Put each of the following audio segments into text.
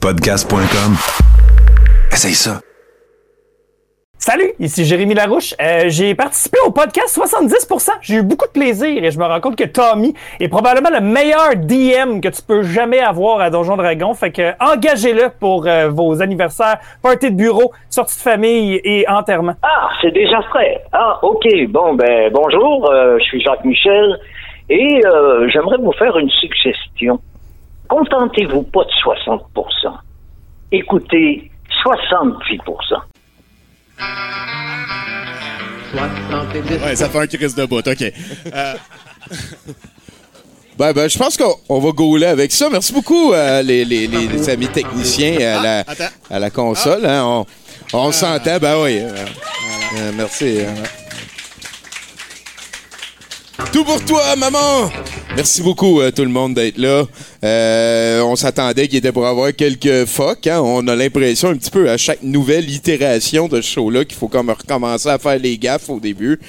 Podcast.com. Essaye ça. Salut, ici Jérémy Larouche. Euh, j'ai participé au podcast 70%. J'ai eu beaucoup de plaisir et je me rends compte que Tommy est probablement le meilleur DM que tu peux jamais avoir à Donjon Dragon. Fait que engagez-le pour euh, vos anniversaires, parties de bureau, sorties de famille et enterrements. Ah, c'est déjà frais. Ah, ok. Bon, ben bonjour. euh, je suis Jacques Michel et euh, j'aimerais vous faire une suggestion. Contentez-vous pas de 60%. Écoutez 70%. Ouais, ça fait un crise de bout, OK. Euh, Ben, ben, je pense qu'on on va gauler avec ça. Merci beaucoup, euh, les, les, les- les amis techniciens à la, attends. à la console. hein. On, on s'entend, ben oui. Euh, euh, merci. Tout pour toi, maman! Merci beaucoup, euh, tout le monde, d'être là. Euh, on s'attendait qu'il était pour avoir quelques fuck. Hein? On a l'impression un petit peu à chaque nouvelle itération de ce show-là qu'il faut comme recommencer à faire les gaffes au début.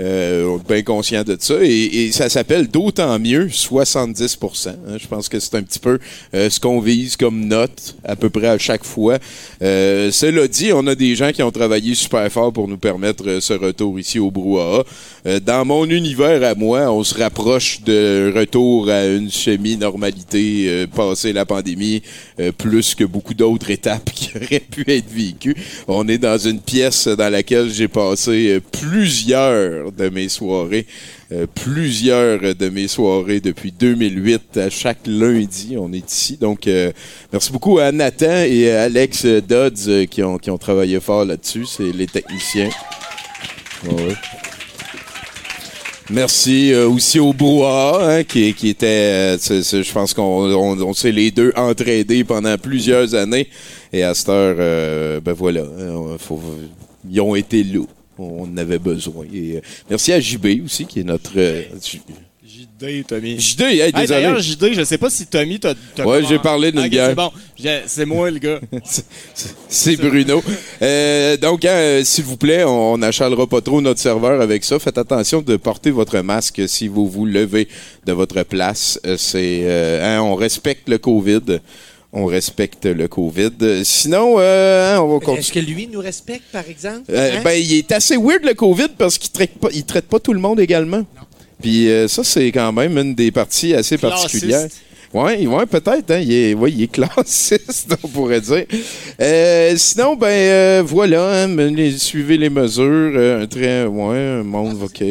Euh, on est bien conscient de ça. Et, ça s'appelle d'autant mieux 70% hein. Je pense que c'est un petit peu ce qu'on vise comme note à peu près à chaque fois. Cela dit, on a des gens qui ont travaillé super fort pour nous permettre ce retour ici au Brouhaha. Euh, dans mon univers à moi, on se rapproche de retour à une semi-normalité euh, passée la pandémie, euh, plus que beaucoup d'autres étapes qui auraient pu être vécues. On est dans une pièce dans laquelle j'ai passé euh, plusieurs de mes soirées. euh, plusieurs de mes soirées depuis 2008 à chaque lundi. On est ici. Donc, euh, merci beaucoup à Nathan et à Alex Dodds euh, qui, ont, qui ont travaillé fort là-dessus. C'est les techniciens. Ouais. Merci euh, aussi au Brouhaha, hein, qui, qui était, euh, je pense qu'on on, on s'est les deux entraînés pendant plusieurs années. Et à cette heure, euh, ben voilà, hein, faut- ils ont été là. On en avait besoin. Et, euh, merci à JB aussi, qui est notre... J- JD, Tommy. JD, hey, Hey, désolé. D'ailleurs, JD, je sais pas si Tommy t'a. t'a Ouais, j'ai parlé d'une guerre. C'est bon, J'ai- c'est moi, le gars. C'est Bruno. Euh, donc, hein, s'il vous plaît, on n'achalera pas trop notre serveur avec ça. Faites attention de porter votre masque si vous vous levez de votre place. Euh, C'est, euh, hein, on respecte le COVID. On respecte le COVID. Sinon, euh, hein, on va Est-ce continuer. que lui nous respecte, par exemple? Euh, Hein? ben, il est assez weird le COVID parce qu'il traite pas, il traite pas tout le monde également. Puis euh, ça, c'est quand même une des parties assez particulières. Classiste. Ouais, peut-être. Hein, il, est, ouais, il est classiste, on pourrait dire. Euh, sinon, ben euh, voilà, hein, suivez les mesures. euh, un très, ouais, un monde, ok.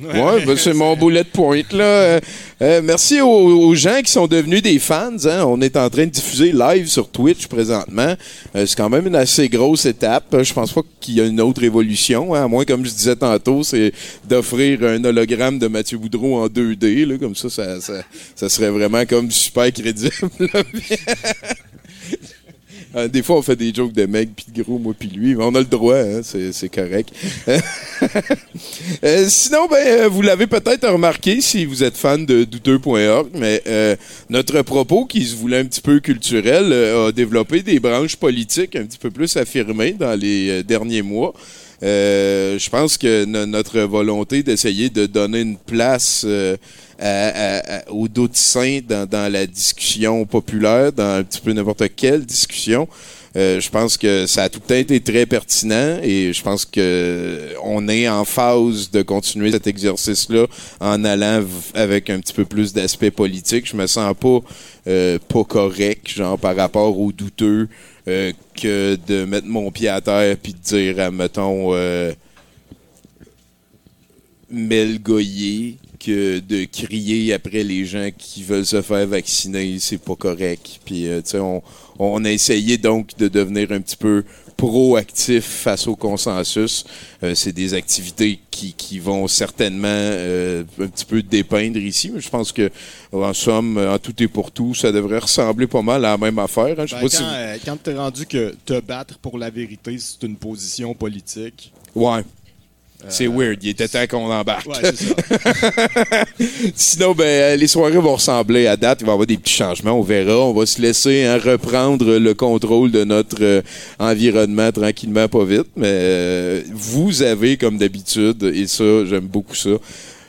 Ouais, ben, c'est mon bullet point là. Euh, merci aux, gens qui sont devenus des fans. Hein. On est en train de diffuser live sur Twitch présentement. Euh, c'est quand même une assez grosse étape. Je pense pas qu'il y a une autre évolution. hein, à moins, comme je disais tantôt, c'est d'offrir un hologramme de Mathieu Boudreau en 2D. Là, comme ça, ça, ça, ça serait vraiment comme super crédible. Euh, des fois, on fait des jokes de mec puis de gros, moi puis lui, mais on a le droit, hein, c'est, correct. Euh, sinon, ben, euh, vous l'avez peut-être remarqué si vous êtes fan de douteux.org, mais notre propos, qui se voulait un petit peu culturel, a développé des branches politiques un petit peu plus affirmées dans les derniers mois. Je pense que no- notre volonté d'essayer de donner une place euh, à- aux doutes saints dans, la discussion populaire, dans un petit peu n'importe quelle discussion, euh, je pense que ça a tout le temps été très pertinent et je pense que on est en phase de continuer cet exercice-là en allant avec un petit peu plus d'aspect politique. Je me sens pas euh, pas correct, genre par rapport aux douteux, euh, que de mettre mon pied à terre puis de dire, mettons, euh, Mel Goyer, que de crier après les gens qui veulent se faire vacciner, c'est pas correct. Puis, euh, tu sais, on, on a essayé donc de devenir un petit peu proactif face au consensus. Euh, c'est des activités qui, qui vont certainement euh, un petit peu dépeindre ici, mais je pense que en somme, en tout et pour tout, ça devrait ressembler pas mal à la même affaire. hein. Je sais Ben, pas quand euh, quand t'es rendu que te battre pour la vérité, c'est une position politique. Ouais. C'est weird. Il était temps qu'on embarque. Ouais, ça. Sinon, ben, euh, les soirées vont ressembler à date. Il va y avoir des petits changements. On verra. On va se laisser hein, reprendre le contrôle de notre euh, environnement tranquillement, pas vite. Mais euh, vous avez, comme d'habitude, et ça, j'aime beaucoup ça,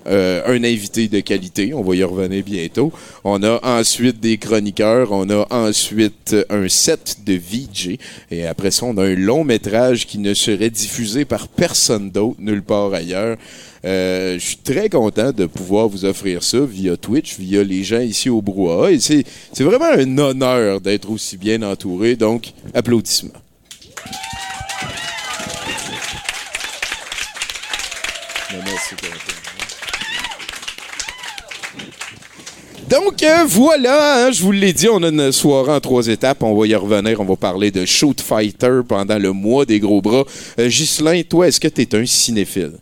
euh, un invité de qualité. On va y revenir bientôt. On a ensuite des chroniqueurs. On a ensuite un set de VJ. Et après ça, on a un long métrage qui ne serait diffusé par personne d'autre nulle part ailleurs. Euh, je suis très content de pouvoir vous offrir ça via Twitch, via les gens ici au Brouhaha. Et c'est vraiment un honneur d'être aussi bien entouré. Donc, applaudissements. Donc euh, voilà, hein, je vous l'ai dit, on a une soirée en trois étapes. On va y revenir. On va parler de Shoot Fighter pendant le mois des gros bras. Euh, Ghislain, toi, est-ce que tu un cinéphile?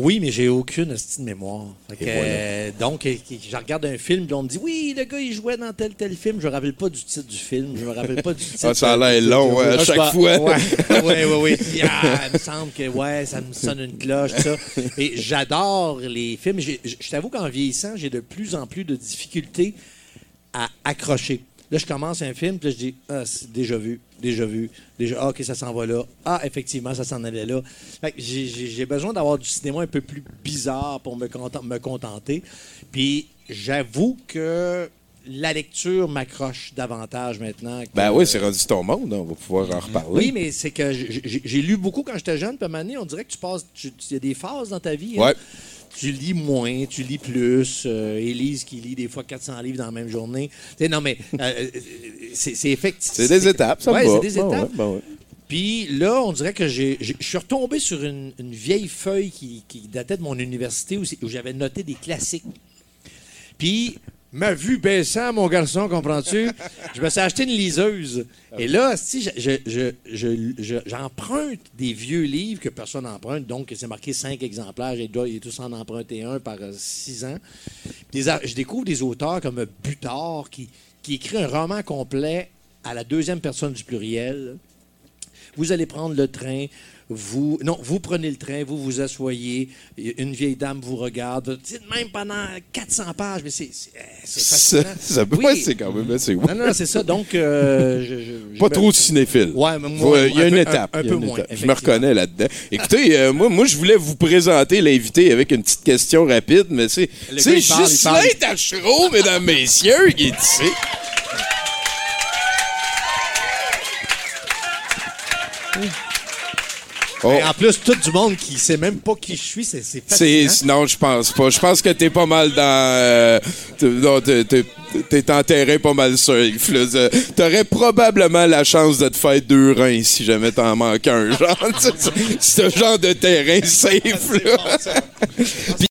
Oui, mais j'ai aucune hostie de mémoire. Fait que, Et voilà. euh, donc, je regarde un film, puis on me dit Oui, le gars, il jouait dans tel, tel film. Je me rappelle pas du titre du film. Je me rappelle pas du titre. Ah, ça a l'air long, ouais, à Ah, chaque vois- fois. Ouais. Puis, ah, il me semble que, ouais, ça me sonne une cloche, ça. Et j'adore les films. Je t'avoue qu'en vieillissant, j'ai de plus en plus de difficultés à accrocher. Là, je commence un film, puis là, je dis, ah, c'est déjà vu, déjà vu, déjà, ah, OK, ça s'en va là. Ah, effectivement, ça s'en allait là. Fait que j'ai- besoin d'avoir du cinéma un peu plus bizarre pour me, me contenter. Puis, j'avoue que la lecture m'accroche davantage maintenant. que- Ben oui, c'est rendu ton monde, hein, on va pouvoir en reparler. Oui, mais c'est que j'ai- lu beaucoup quand j'étais jeune, puis à un moment donné, on dirait que tu passes. Il y a des phases dans ta vie. hein. Tu lis moins, tu lis plus. Euh, Élise qui lit des fois 400 livres dans la même journée. Non, mais euh, euh, c'est effectif. C'est des étapes, ça Ouais, c'est des Ben étapes. ouais, ben ouais. Puis là, on dirait que je suis retombé sur une, une vieille feuille qui, qui datait de mon université où j'avais noté des classiques. Puis, ma vue baissant, mon garçon, comprends-tu? Je me suis acheté une liseuse. Et là, si je- je- je- j'emprunte des vieux livres que personne n'emprunte, donc c'est marqué cinq exemplaires, dois- il tous en emprunter un par six ans. Je découvre des auteurs comme Butard qui écrit un roman complet à la deuxième personne du pluriel. Vous allez prendre le train. Vous, non, vous prenez le train, vous vous asseyez, une vieille dame vous regarde. Même pendant 400 pages, mais c'est c'est- c'est Ça, ça peut Oui. c'est quand même assez. Non, non, c'est ça. Donc, euh, je- je- je Pas me- trop cinéphile. Ouais, mais moi, Il y a un une peu- étape. un- peu une moins, étape. Je me reconnais là-dedans. Écoutez, euh, moi, moi, je voulais vous présenter l'invité avec une petite question rapide, mais c'est Ghislain. Tachereau, mesdames, messieurs, qui est ici. Oh, Et en plus, tout du monde qui sait même pas qui je suis, c'est fascinant. non, je pense pas. Je pense que t'es pas mal dans. euh, t'es- non, t'es- t'es t'es en terrain pas mal. Euh, T'aurais probablement la chance de te faire deux reins si jamais t'en manques un. Genre, ce genre de terrain safe. là.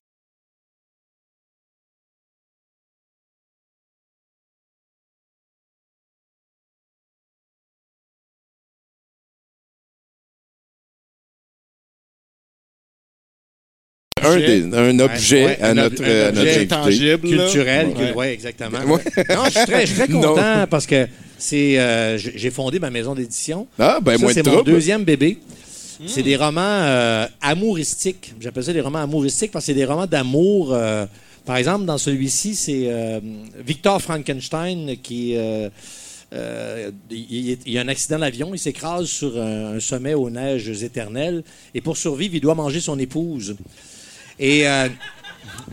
Un, des- un objet Ouais, à un notre, à. Tangible. culturel. Ouais. Oui, exactement. Ouais. Non, je suis très, je suis très Non. content parce que c'est euh, j'ai fondé ma maison d'édition. Ah, ben, de c'est mon trouble. deuxième bébé. C'est des romans euh, amouristiques. J'appelle ça des romans amouristiques parce que c'est des romans d'amour. euh, par exemple, dans celui-ci, c'est euh, Victor Frankenstein qui. euh, euh, il, il- il y a un accident d'avion, il s'écrase sur un, un sommet aux neiges éternelles et pour survivre, il doit manger son épouse. Et euh,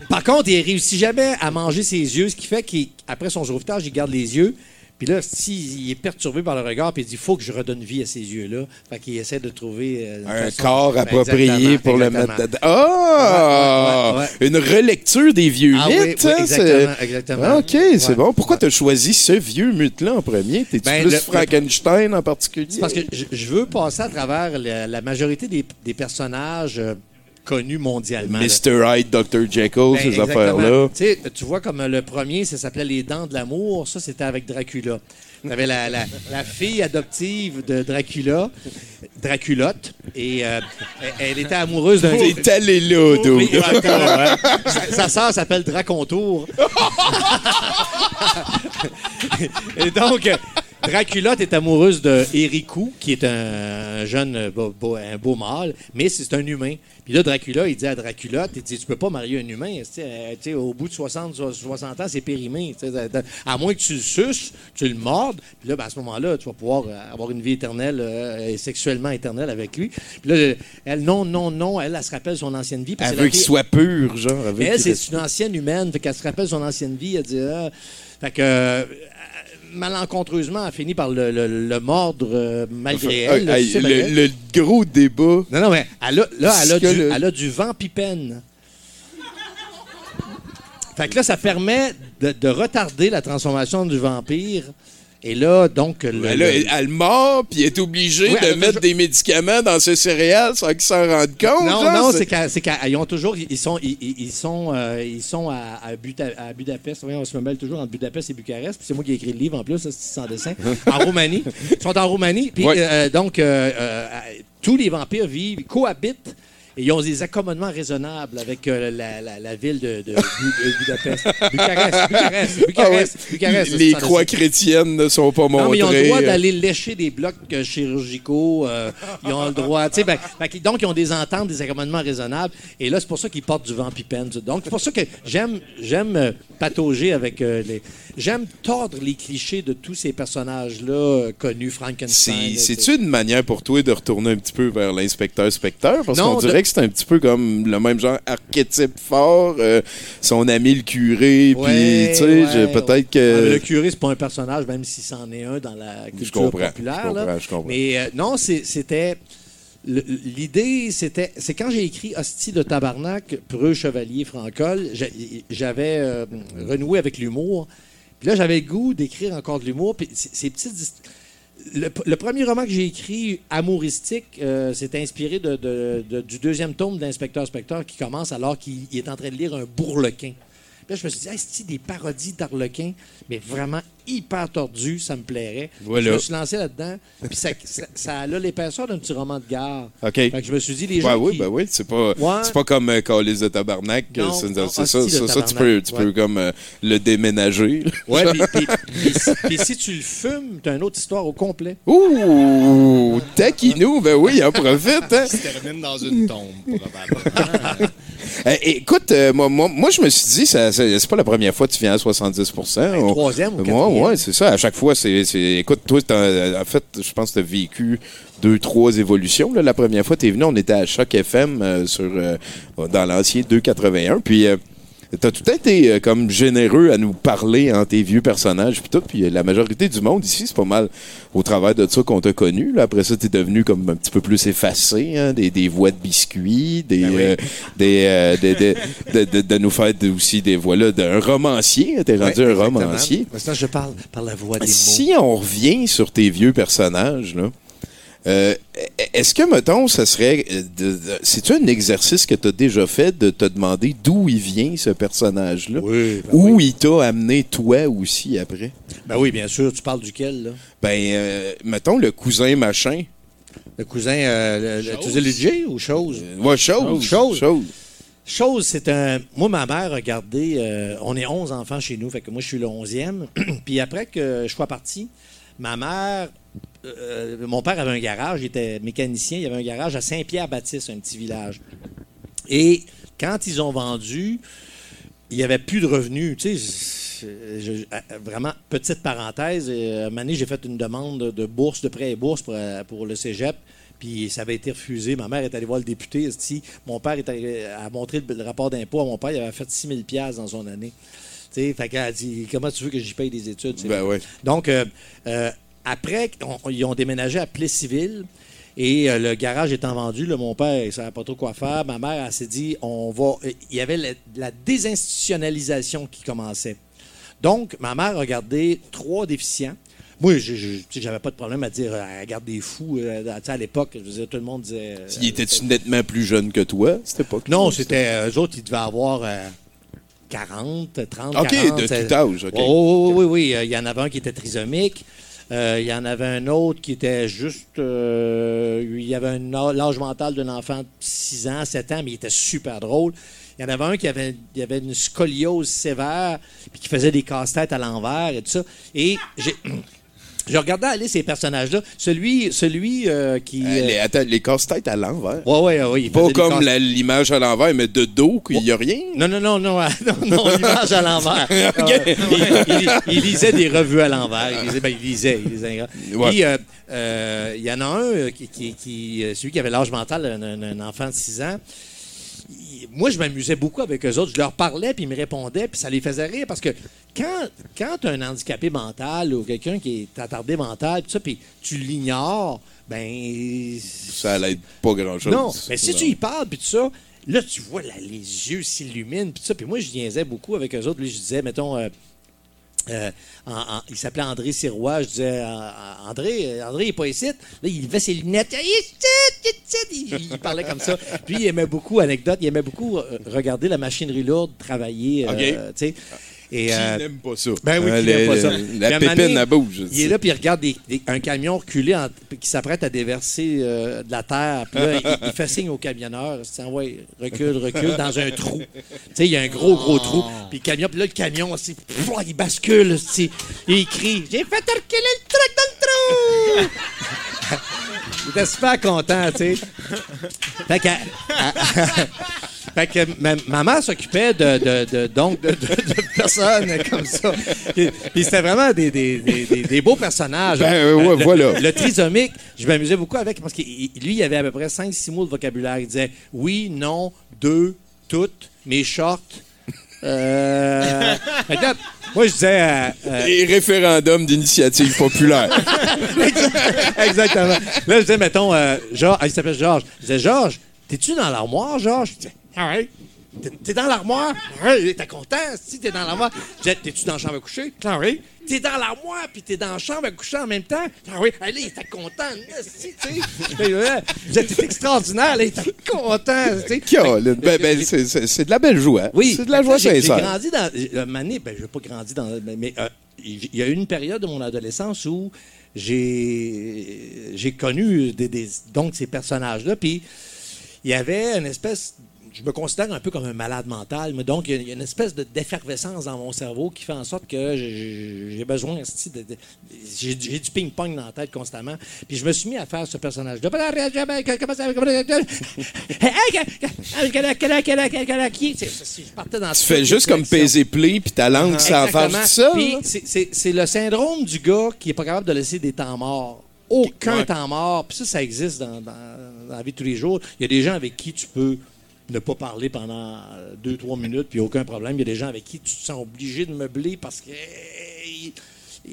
par contre, il réussit jamais à manger ses yeux, ce qui fait qu'après son sauvetage, il garde les yeux. Puis là, s'il est perturbé par le regard, puis il dit il faut que je redonne vie à ces yeux-là. Fait qu'il essaie de trouver euh, Un façon- corps Ben, approprié exactement, pour le mettre dedans. Ah! Ouais, ouais, ouais, Une relecture des vieux Ah mythes. oui, hein, exactement, exactement. Ah, OK, c'est bon. Pourquoi tu as choisi ce vieux mythe-là en premier? T'es-tu Ben, plus le- Frankenstein en particulier? Parce que je, je veux passer à travers la, la majorité des, des personnages euh, connus mondialement. Mr. Hyde, Dr. Jekyll, Ben, ces affaires-là. Tu vois, comme euh, le premier, ça s'appelait Les Dents de l'amour. Ça, c'était avec Dracula. Tu avais la, la- la fille adoptive de Dracula, Draculotte, et euh, elle, elle était amoureuse d'un. T'es allé là. Sa, sœur s'appelle Dracontour. Et donc, Dracula est amoureuse de Érico, qui est un jeune, euh, beau, beau- un beau mâle, mais c'est un humain. Puis là, Dracula, il dit à Dracula, il dit, tu peux pas marier un humain. tu sais, euh, tu sais, au bout de 60, so- 60 ans, c'est périmé. tu sais, t'as- À moins que tu le suces, tu le mordes. Puis là, ben, à ce moment-là, tu vas pouvoir euh, avoir une vie éternelle, euh, sexuellement éternelle avec lui. Puis là, elle, non, non, non, elle, elle se rappelle son ancienne vie. Elle veut qu'il soit pur, genre. Elle elle, c'est une ancienne humaine, fait qu'elle se rappelle son ancienne vie. Elle dit, ah. fait que malencontreusement, elle finit par le, le- le mordre euh, malgré elle. là, Hey, tu sais, le, malgré elle. le gros débat. Non, non, mais elle a, là, elle a, du, elle a du vent pipenne. Fait que là, ça permet de, de retarder la transformation du vampire. Et là, donc, le, Ben là, le- elle, mord, puis elle est obligée Oui, de mettre toujours- des médicaments dans ses céréales sans qu'ils s'en rendent compte. Non, genre, non, c'est- qu'ils ont toujours, ils sont, ils, ils- ils sont, euh, ils sont à, à, Buta- à Budapest. Oui, on se mêle toujours entre Budapest et Bucarest. Puis c'est moi qui ai écrit le livre en plus, c'est sans dessin. en Roumanie. Ils sont en Roumanie. Puis euh, donc, euh, tous les vampires vivent, cohabitent. Et ils ont des accommodements raisonnables avec euh, la, la- la ville de, de Bu- de Budapest. Bucarest, Bucarest, Ah ouais. Bucarest. Les croix chrétiennes ne sont pas montrées. Non, mais ils ont le droit euh, d'aller lécher des blocs euh, chirurgicaux. euh, ils ont le droit. tu ben, que- donc, ils ont des ententes, des accommodements raisonnables. Et là, c'est pour ça qu'ils portent du vent pipenne. Donc, c'est pour ça que j'aime j'aime patauger avec euh, les. J'aime tordre les clichés de tous ces personnages-là connus, Frankenstein. C'est- C'est-tu une manière pour toi de retourner un petit peu vers l'inspecteur Specteur? Parce qu'on de- dirait que c'est un petit peu comme le même genre archétype fort, euh, son ami le curé, puis Ouais, tu sais, ouais, peut-être que... Ah, le curé, c'est pas un personnage, même si c'en est un dans la Je culture comprends, populaire. je comprends, là. je comprends. Mais euh, non, c'était. L'idée, c'était. C'est quand j'ai écrit Hostie de Tabarnak, Preux Chevalier Francol, j'a- j'avais euh, renoué avec l'humour. Puis là, j'avais le goût d'écrire encore de l'humour. Puis ces petites. Le, premier roman que j'ai écrit, Amouristique, euh, c'était inspiré du deuxième tome d'Inspecteur Specteur qui commence alors qu'il il est en train de lire un bourlequin. Puis là, je me suis dit, hey, c'est des parodies d'Arlequin, mais vraiment hyper tordues, ça me plairait. Voilà. Je me suis lancé là-dedans, puis ça, ça, ça a l'épaisseur d'un petit roman de gare. OK. Fait que je me suis dit, les Ben gens oui, qui... ben oui, c'est pas, Ouais. c'est pas comme euh, Calice de Tabarnak. Non, c'est non, c'est ça, tu peux, tu ouais. peux comme euh, le déménager. Ouais, puis, si- tu le fumes, t'as une autre histoire au complet. Ouh, taquinou, ben oui, en profite. Hein? se termine dans une tombe, probablement. Euh, écoute, euh, moi, moi, moi, je me suis dit, ça, c'est pas la première fois que tu viens à 70 On- Ben, troisième ou Moi, ouais, c'est ça. À chaque fois, c'est. Écoute, toi, t'as- en fait, je pense que tu as vécu deux, trois évolutions. là. La première fois, tu es venu, on était à Choc FM euh, sur, euh, dans l'ancien 281. Puis. T'as tout été euh, comme généreux à nous parler en tes vieux personnages puis tout. Puis euh, la majorité du monde ici, c'est pas mal au travers de ça qu'on t'a connu. Là. Après ça, t'es devenu comme un petit peu plus effacé, hein, des, des voix de biscuits, des, Ben oui. euh, des, euh, des- des- de, de- de nous faire de- aussi des voix là d'un romancier. T'es rendu un romancier. Maintenant, je parle par la voix des mots. Si on revient sur tes vieux personnages, là, euh, est-ce que, mettons, ça serait. euh, C'est-tu un exercice que tu as déjà fait de te demander d'où il vient, ce personnage-là? Oui, ben Où oui. il t'a amené, toi aussi, après? Ben oui, bien sûr. Tu parles duquel, là? Ben, euh, mettons, le cousin machin. Le cousin, euh, le, tu ou chose? Euh, ouais, chose. Chose. chose. Chose, c'est un. Moi, ma mère, regardez, euh, on est 11 enfants chez nous, fait que moi, je suis le 11e. Puis après que je sois parti, ma mère. euh, mon père avait un garage, il était mécanicien, il avait un garage à Saint-Pierre-Baptiste, un petit village. Et quand ils ont vendu, il n'y avait plus de revenus. Tu sais, je- vraiment, petite parenthèse, euh, à un j'ai fait une demande de bourse, de prêt et bourse pour, euh, le cégep. Puis ça avait été refusé. Ma mère est allée voir le député. mon père a montré le, le rapport d'impôt à mon père. Il avait fait 6 000 dans son année. Tu sais, fait qu'elle a dit Comment tu veux que j'y paye des études Ben ouais. donc, euh, euh, après, on- ils ont déménagé à Plessisville. Et euh, le garage étant vendu, là, mon père, il ne savait pas trop quoi faire. Ma mère, elle s'est dit, on va. Il y avait la, la désinstitutionnalisation qui commençait. Donc, ma mère a gardé trois déficients. Moi, je- j'avais pas de problème à dire, euh, elle garde des fous. à l'époque, je veux dire, tout le monde disait. euh, Il était-tu nettement plus jeune que toi, cette époque? Non, c'était. euh, eux autres, ils devaient avoir 40, 30, OK, 40. de euh, tout âge. OK. Oh, oui, oui, oui. Euh, Il y en avait un qui était trisomique. Euh, il y en avait un autre qui était juste. euh, il y avait l'âge mental d'un enfant de 6 ans, 7 ans, mais il était super drôle. Il y en avait un qui avait, il avait une scoliose sévère, puis qui faisait des casse-têtes à l'envers et tout ça. Et j'ai. Je regardais aller ces personnages-là. Celui, celui euh, qui. Euh, euh, les, attends, les casse-têtes à l'envers. Ouais, ouais, ouais. il Pas comme l'image à l'envers, mais de dos, qu'il n'y a rien. Non, non, non, non, non, non, l'image à l'envers. Euh, il, il- il lisait des revues à l'envers. Il lisait, ben, il lisait, il lisait. Puis, euh, euh, il y en a un, euh, qui, qui, qui- euh, celui qui avait l'âge mental d'un- d'un enfant de 6 ans. Moi, je m'amusais beaucoup avec eux autres. Je leur parlais, puis ils me répondaient, puis ça les faisait rire. Parce que quand, quand tu as un handicapé mental ou quelqu'un qui est attardé mental, puis ça, puis tu l'ignores, ben. Ça l'aide pas grand-chose. Non, mais si tu y parles, puis tout ça, là, tu vois, là, les yeux s'illuminent, puis tout ça. Puis moi, je niaisais beaucoup avec eux autres. Lui, je disais, mettons, euh, euh, en- en- il s'appelait André Sirois. Je disais, euh, euh, André, André, il est pas ici. Là, il levait ses lunettes. Il, parlait comme ça. Puis, il aimait beaucoup, anecdote, il aimait beaucoup regarder la machinerie lourde travailler. euh, OK. tu sais. Et, Qui euh, n'aime pas ça? ben oui, Hein, qui n'aime pas ça. La pépine, elle bouge. Il est là, puis il regarde des- des- un camion reculé en- qui s'apprête à déverser euh, de la terre. Puis là, il, il fait signe au camionneur. Il dit, Ah ouais, recule, recule dans un trou. Tu sais, il y a un gros, gros trou. Puis le camion, puis là, le camion, aussi, pff, il bascule. Et il crie J'ai fait reculer le truc dans le trou Il était super content, tu sais. Fait que, fait que ma, ma mère s'occupait de, de, de- donc de, de- de personnes comme ça. Puis, puis c'était vraiment des, des, des- des- beaux personnages. Ben, euh, ouais, le, voilà. Le trisomique, je m'amusais beaucoup avec parce que lui, il avait à peu près 5-6 mots de vocabulaire. Il disait oui, non, deux, toutes, mes shorts. Euh... Moi, je disais. euh, euh, Et référendum d'initiative populaire. Exactement. Là, je disais, mettons, euh, Georges, ah, il s'appelle Georges. Je disais, Georges, t'es-tu dans l'armoire, Georges? Ah. T'es- T'es dans l'armoire? Ah ouais, T'es content si t'es dans l'armoire? T'es-tu dans la chambre à coucher? Ah. T'es dans l'armoire puis t'es dans la chambre à coucher en même temps? Ah oui. Allez, était content. si, tu sais. T'es extraordinaire. Là, était content. sais. Colin, ben, ben, c'est- de la belle joie. Oui. C'est de la joie J'ai- J'ai sincère. grandi dans. euh, Mané, ben, je n'ai pas grandi dans. Mais, euh, il y a eu une période de mon adolescence où j'ai j'ai connu des, des- donc ces personnages-là. Puis il y avait une espèce. Je me considère un peu comme un malade mental, mais donc il y a- il y a une espèce de- d'effervescence dans mon cerveau qui fait en sorte que j'ai besoin de, de- j'ai du ping-pong dans la tête constamment. Puis je me suis mis à faire ce dans Tu fais juste comme peser play, puis ta langue s'en fâche Exactement. tout ça. C'est- le syndrome du gars qui est pas capable de laisser des temps morts. Aucun Ouais. temps mort. Puis ça, ça existe dans, dans- dans la vie de tous les jours. Il y a des gens avec qui tu peux ne pas parler pendant deux, trois minutes, puis aucun problème. Il y a des gens avec qui tu te sens obligé de meubler parce que.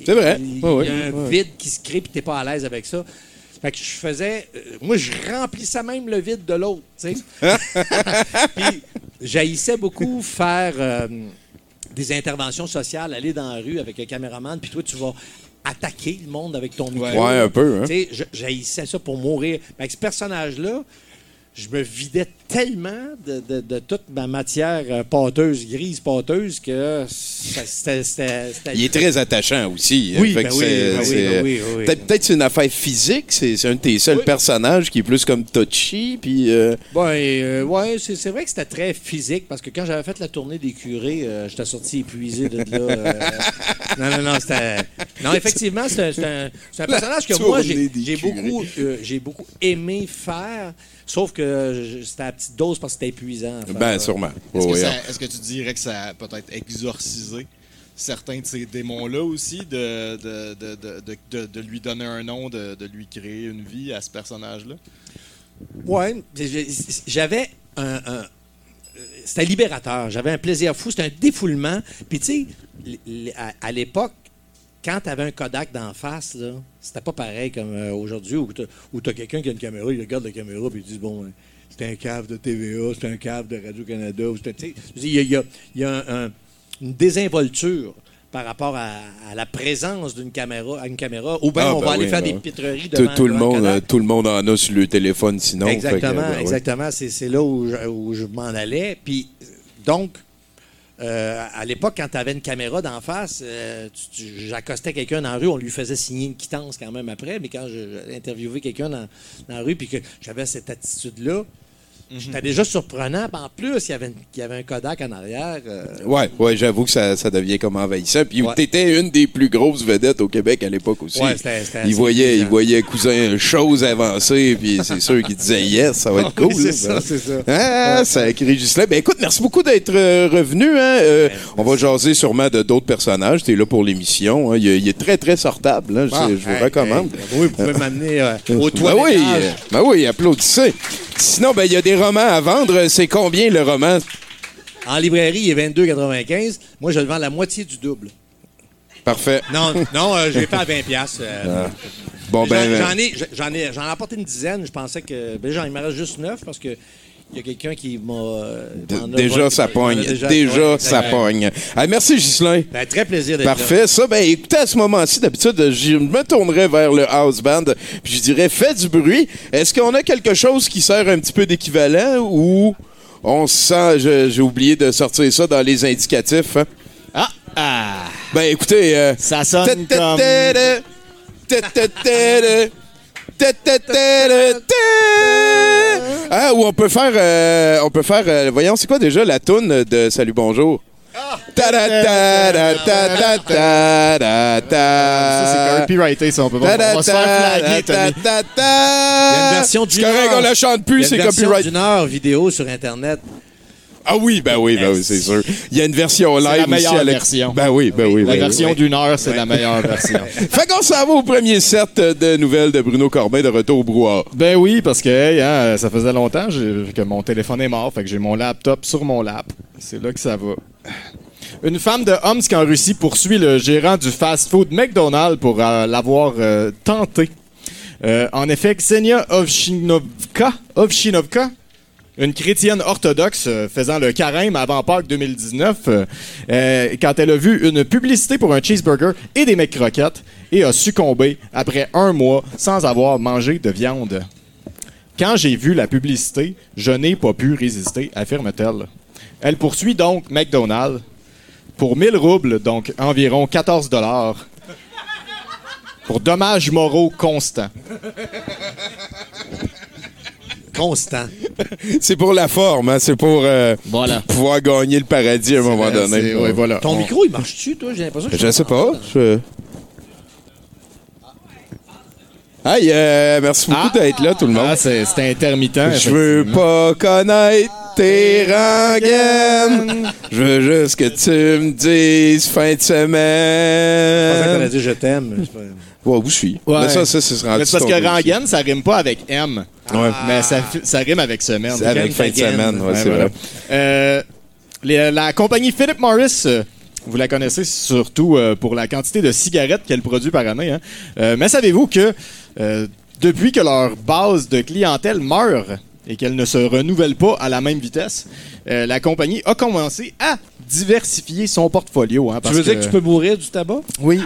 C'est vrai. Il, y a un vide qui se crée, puis t'es pas à l'aise avec ça. Fait que je faisais. euh, moi, je remplissais même le vide de l'autre, tu sais. Puis j'haïssais beaucoup faire euh, des interventions sociales, aller dans la rue avec un caméraman, puis toi, tu vas attaquer le monde avec ton micro. Ouais, un peu. Hein. Tu sais, j'haïssais ça pour mourir. Avec ce personnage-là, je me vidais tellement de, de- de toute ma matière euh, pâteuse, grise pâteuse, que c'était... Il est très attachant aussi. hein. Oui, ben oui, c'est- ben oui, ben oui, oui. Peut-être c'est une affaire physique. C'est un de tes seuls personnages qui est plus comme touchy. Puis. euh, Ouais, euh, ouais, c'est vrai que c'était très physique parce que quand j'avais fait la tournée des curés, euh, j'étais sorti épuisé de là. non, non, non, c'était. Non, effectivement, c'est un, un- personnage que moi, j'ai beaucoup, j'ai beaucoup aimé faire, sauf que c'était à petite dose parce que c'était épuisant. à faire. ben, sûrement. Est-ce que, ça- est-ce que tu dirais que ça a peut-être exorcisé certains de ces démons-là aussi, de, de, de, de, de- de- de lui donner un nom, de, de lui créer une vie à ce personnage-là? Ouais, j'ai- j'avais un. un- c'était libérateur. J'avais un plaisir fou. C'était un défoulement. Puis, tu sais, à l'époque, quand tu avais un Kodak d'en face, là, c'était pas pareil comme euh, aujourd'hui où tu as, quelqu'un qui a une caméra, il regarde la caméra puis il dit Bon, c'est un cave de TVA, c'est un cave de Radio-Canada. Il y a, il y a un- un- une désinvolture par rapport à, à la présence d'une caméra, à une caméra, ou bien Ah, on ben va aller oui, faire ben des pitreries Tout, devant tout le devant monde, Kodak. tout le monde en a sur le téléphone sinon. que, Exactement, ben, exactement. C'est, c'est là où je, où je m'en allais. Puis, euh, donc, euh, à l'époque, quand tu avais une caméra d'en face, euh, j'accostais quelqu'un dans la rue, on lui faisait signer une quittance quand même après. Mais quand interviewé quelqu'un dans, dans la rue, puis que j'avais cette attitude-là, C'était déjà surprenant. En plus, il y avait, une- il y avait un Kodak en arrière. euh, Ouais, ouais, j'avoue que ça, ça devient comme envahissant. Puis Ouais. t'étais une des plus grosses vedettes au Québec à l'époque aussi. Ouais, c'était- c'était il assez voyait, il intelligent. voyait cousin chose avancer, puis c'est sûr qu'il disait yes, ça va être cool. Oui, là. c'est ça, c'est ça. Ah, ça a créé Ghislain. Ben écoute, merci beaucoup d'être euh, revenu. Hein. Euh, on va jaser sûrement de d'autres personnages. T'es là pour l'émission. hein. Il, est- il est très, très sortable. hein. Je, Ah, je vous hey, recommande. hey, oui, vous pouvez m'amener euh, au Ben toit oui, euh, ben oui, applaudissez. Sinon, ben il y a des romans à vendre. C'est combien le roman? En librairie, il est 22,95. Moi, je le vends la moitié du double. Parfait. Non, non, euh, je l'ai fait à 20 piastres. euh, Bon, j'en, ben, euh, j'en ai, j'en ai, j'en ai apporté une dizaine. Je pensais que, ben, j'en il me reste juste neuf parce que il y a quelqu'un qui m'a. euh, déjà, ça pogne. déjà- ça pogne. Ah, merci, Ghislain. Ben, très plaisir d'être là. Parfait. Ça, ben, écoutez, à ce moment-ci, d'habitude, je me tournerais vers le house band, puis je dirais, fais du bruit. Est-ce qu'on a quelque chose qui sert un petit peu d'équivalent ou on se sent, j'ai oublié de sortir ça dans les indicatifs, hein? Ah, ah, Ben, écoutez, euh, ça sonne comme... Ah, ou on peut faire, euh, on peut faire, euh, voyons, c'est quoi déjà la toune de Salut Bonjour? Ta-da-ta-da-ta-ta-ta-ta. Ça, c'est copyrighté, ça. On peut pas... On va se faire flaguer, Tommy. Il y a une version C'est d'une correct, on la chante Il y plus, a c'est une version copyright. d'une heure vidéo sur Internet. Ah oui, ben oui, ben oui, c'est sûr. Il y a une version live la aussi. meilleure à l'ex- version. Ben oui, ben oui. La ben version oui. d'une heure, c'est la meilleure version. Fait qu'on s'en va au premier set de nouvelles de Bruno Corbin de Retour au brouhaha. Ben oui, parce que hey, hein, ça faisait longtemps que mon téléphone est mort, fait que j'ai mon laptop sur mon lap. C'est là que ça va. Une femme de Omsk en Russie poursuit le gérant du fast-food McDonald's pour euh, l'avoir euh, tenté. Euh, en effet, Ksenia Ovchinovka, Ovchinovka, une chrétienne orthodoxe euh, faisant le carême avant Pâques 2019, euh, euh, quand elle a vu une publicité pour un cheeseburger et des croquettes et a succombé après un mois sans avoir mangé de viande. Quand j'ai vu la publicité, je n'ai pas pu résister, affirme-t-elle. Elle poursuit donc McDonald's pour 1000 roubles, donc environ 14 dollars, pour dommages moraux constants. Constant. C'est pour la forme, hein, c'est pour euh, Voilà. pouvoir gagner le paradis à un moment donné. Ouais, voilà. Ton On- micro, il marche-tu, toi? J'ai l'impression que Je sais pas. Je... Aïe, euh, merci beaucoup Ah. d'être là, tout le monde. Ah, c'est intermittent. Je veux pas connaître tes rengaines. Je veux juste que tu me dises fin de Je pensais que semaine. dire je t'aime. Ouais, où je suis. Ouais. Mais ça, ça, ça sera Mais c'est parce que rengaine, ça rime pas avec M. Ouais. Mais ça, ça rime avec semaine. C'est avec fin de semaine, ouais, Ouais, c'est voilà. vrai. Euh, les- la compagnie Philip Morris, euh, vous la connaissez surtout euh, pour la quantité de cigarettes qu'elle produit par année. hein. Euh, mais savez-vous que euh, depuis que leur base de clientèle meurt et qu'elle ne se renouvelle pas à la même vitesse, euh, la compagnie a commencé à diversifier son portfolio. hein, Tu parce veux dire que- que tu peux mourir du tabac? oui.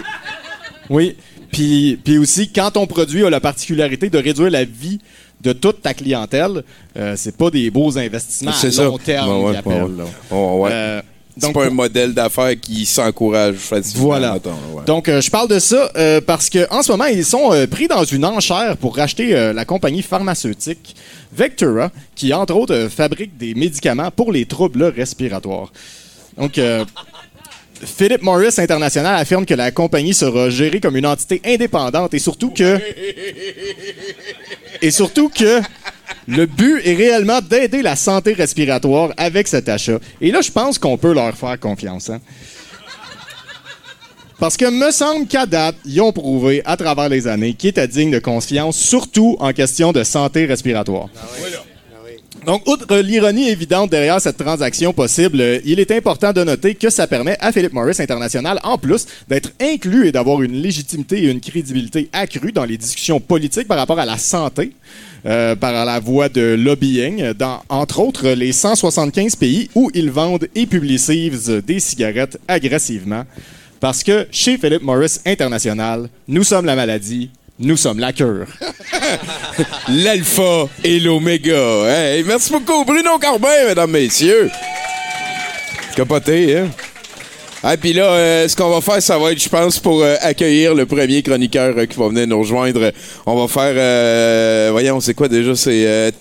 Oui. Puis, puis aussi, quand ton produit a la particularité de réduire la vie de toute ta clientèle, euh, c'est pas des beaux investissements à ça. long terme Ouais, ouais, appellent, ouais, là. Oh, ouais. Euh, c'est pas un modèle d'affaires qui s'encourage facilement. Voilà. mettons, là, ouais. Donc, euh, je parle de ça euh, parce que en ce moment, ils sont euh, pris dans une enchère pour racheter la compagnie pharmaceutique Vectura, qui, entre autres, fabrique des médicaments pour les troubles respiratoires. Donc, Philip Morris International affirme que la compagnie sera gérée comme une entité indépendante et surtout que. Et surtout que le but est réellement d'aider la santé respiratoire avec cet achat. Et là, je pense qu'on peut leur faire confiance. hein. Parce que me semble qu'à date, ils ont prouvé à travers les années qu'ils étaient dignes de confiance, surtout en question de santé respiratoire. Donc, outre l'ironie évidente derrière cette transaction possible, euh, il est important de noter que ça permet à Philip Morris International, en plus, d'être inclus et d'avoir une légitimité et une crédibilité accrue dans les discussions politiques par rapport à la santé, euh, par la voie de lobbying, dans, entre autres, les 175 pays où ils vendent et publicisent des cigarettes agressivement. Parce que chez Philip Morris International, nous sommes la maladie, nous sommes la cure. L'alpha et l'oméga. Hey, merci beaucoup, Bruno Corbin, mesdames, messieurs. Capoté, hein? Ah, puis là, euh, ce qu'on va faire, ça va être, je pense, pour euh, accueillir le premier chroniqueur euh, qui va venir nous rejoindre. On va faire, euh, voyons, c'est quoi déjà? C'est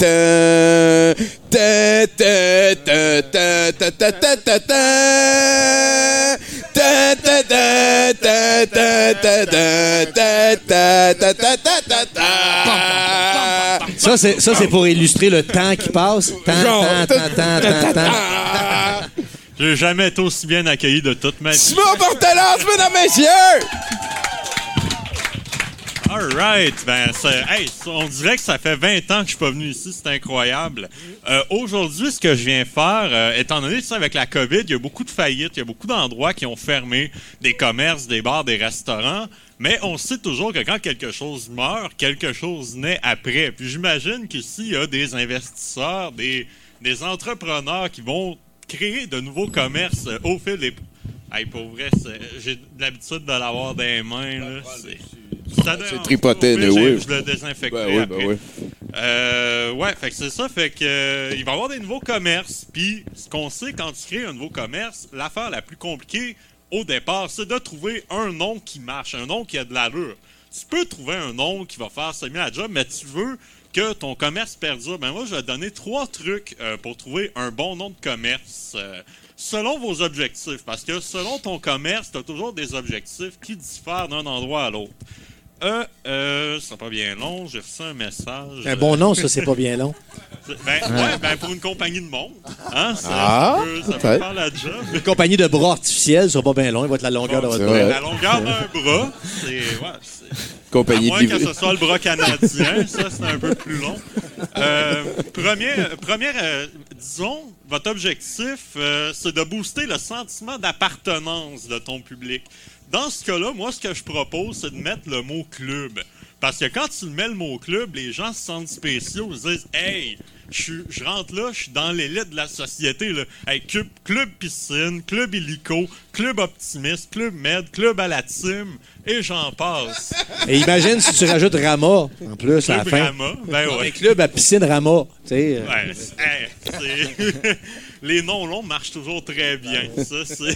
ça, c'est, pour illustrer le temps qui passe. J'ai jamais été aussi bien accueilli de toute ma vie. Mesdames, messieurs! All right. Ben, hey, on dirait que ça fait 20 ans que je suis pas venu ici. C'est incroyable. Euh, Aujourd'hui, ce que je viens faire, euh, étant donné que avec la COVID, il y a beaucoup de faillites, il y a beaucoup d'endroits qui ont fermé, des commerces, des bars, des restaurants. Mais on sait toujours que quand quelque chose meurt, quelque chose naît après. Puis j'imagine qu'ici, il y a des investisseurs, des, des entrepreneurs qui vont créer de nouveaux commerces euh, au fil des... Hey, pour vrai, j'ai l'habitude de l'avoir dans les mains. Là. C'est, tripoté, oui. Je le désinfecterai Ben oui, ben oui. Euh, ouais, fait que c'est ça, fait que euh, il va y avoir des nouveaux commerces. Puis ce qu'on sait quand tu crées un nouveau commerce, l'affaire la plus compliquée au départ, c'est de trouver un nom qui marche, un nom qui a de l'allure. Tu peux trouver un nom qui va faire semi la job, mais tu veux que ton commerce perdure. Ben moi, je vais te donner trois trucs euh, pour trouver un bon nom de commerce. selon vos objectifs, parce que selon ton commerce, tu as toujours des objectifs qui diffèrent d'un endroit à l'autre. Euh, euh, ça sera pas bien long, j'ai reçu un message. Un bon nom, ça, c'est pas bien long. Ben, ouais, ben pour une compagnie de monde. Hein, ça, Ah, ça peut, ça peut peut-être. faire la job. Une compagnie de bras artificiels, ça va pas bien long. Il va être la longueur de votre c'est bras. La longueur d'un bras, c'est. Ouais, c'est- à Compagnie moins de que ce soit le bras canadien, ça c'est un peu plus long. Euh, premier, première, euh, disons, votre objectif, euh, c'est de booster le sentiment d'appartenance de ton public. Dans ce cas-là, moi, ce que je propose, c'est de mettre le mot club. Parce que quand tu mets le mot club, les gens se sentent spéciaux. Ils se disent Hey, je, rentre là, je suis dans l'élite de la société. Là. Hey, club, club piscine, club hélico, club optimiste, club med, club à la team, et j'en passe. Et imagine si tu rajoutes Rama, en plus, à la Club fin. Rama, ben ouais. Club à piscine Rama. Tu sais. euh, Ouais, hey, les noms longs marchent toujours très bien. Ça, c'est.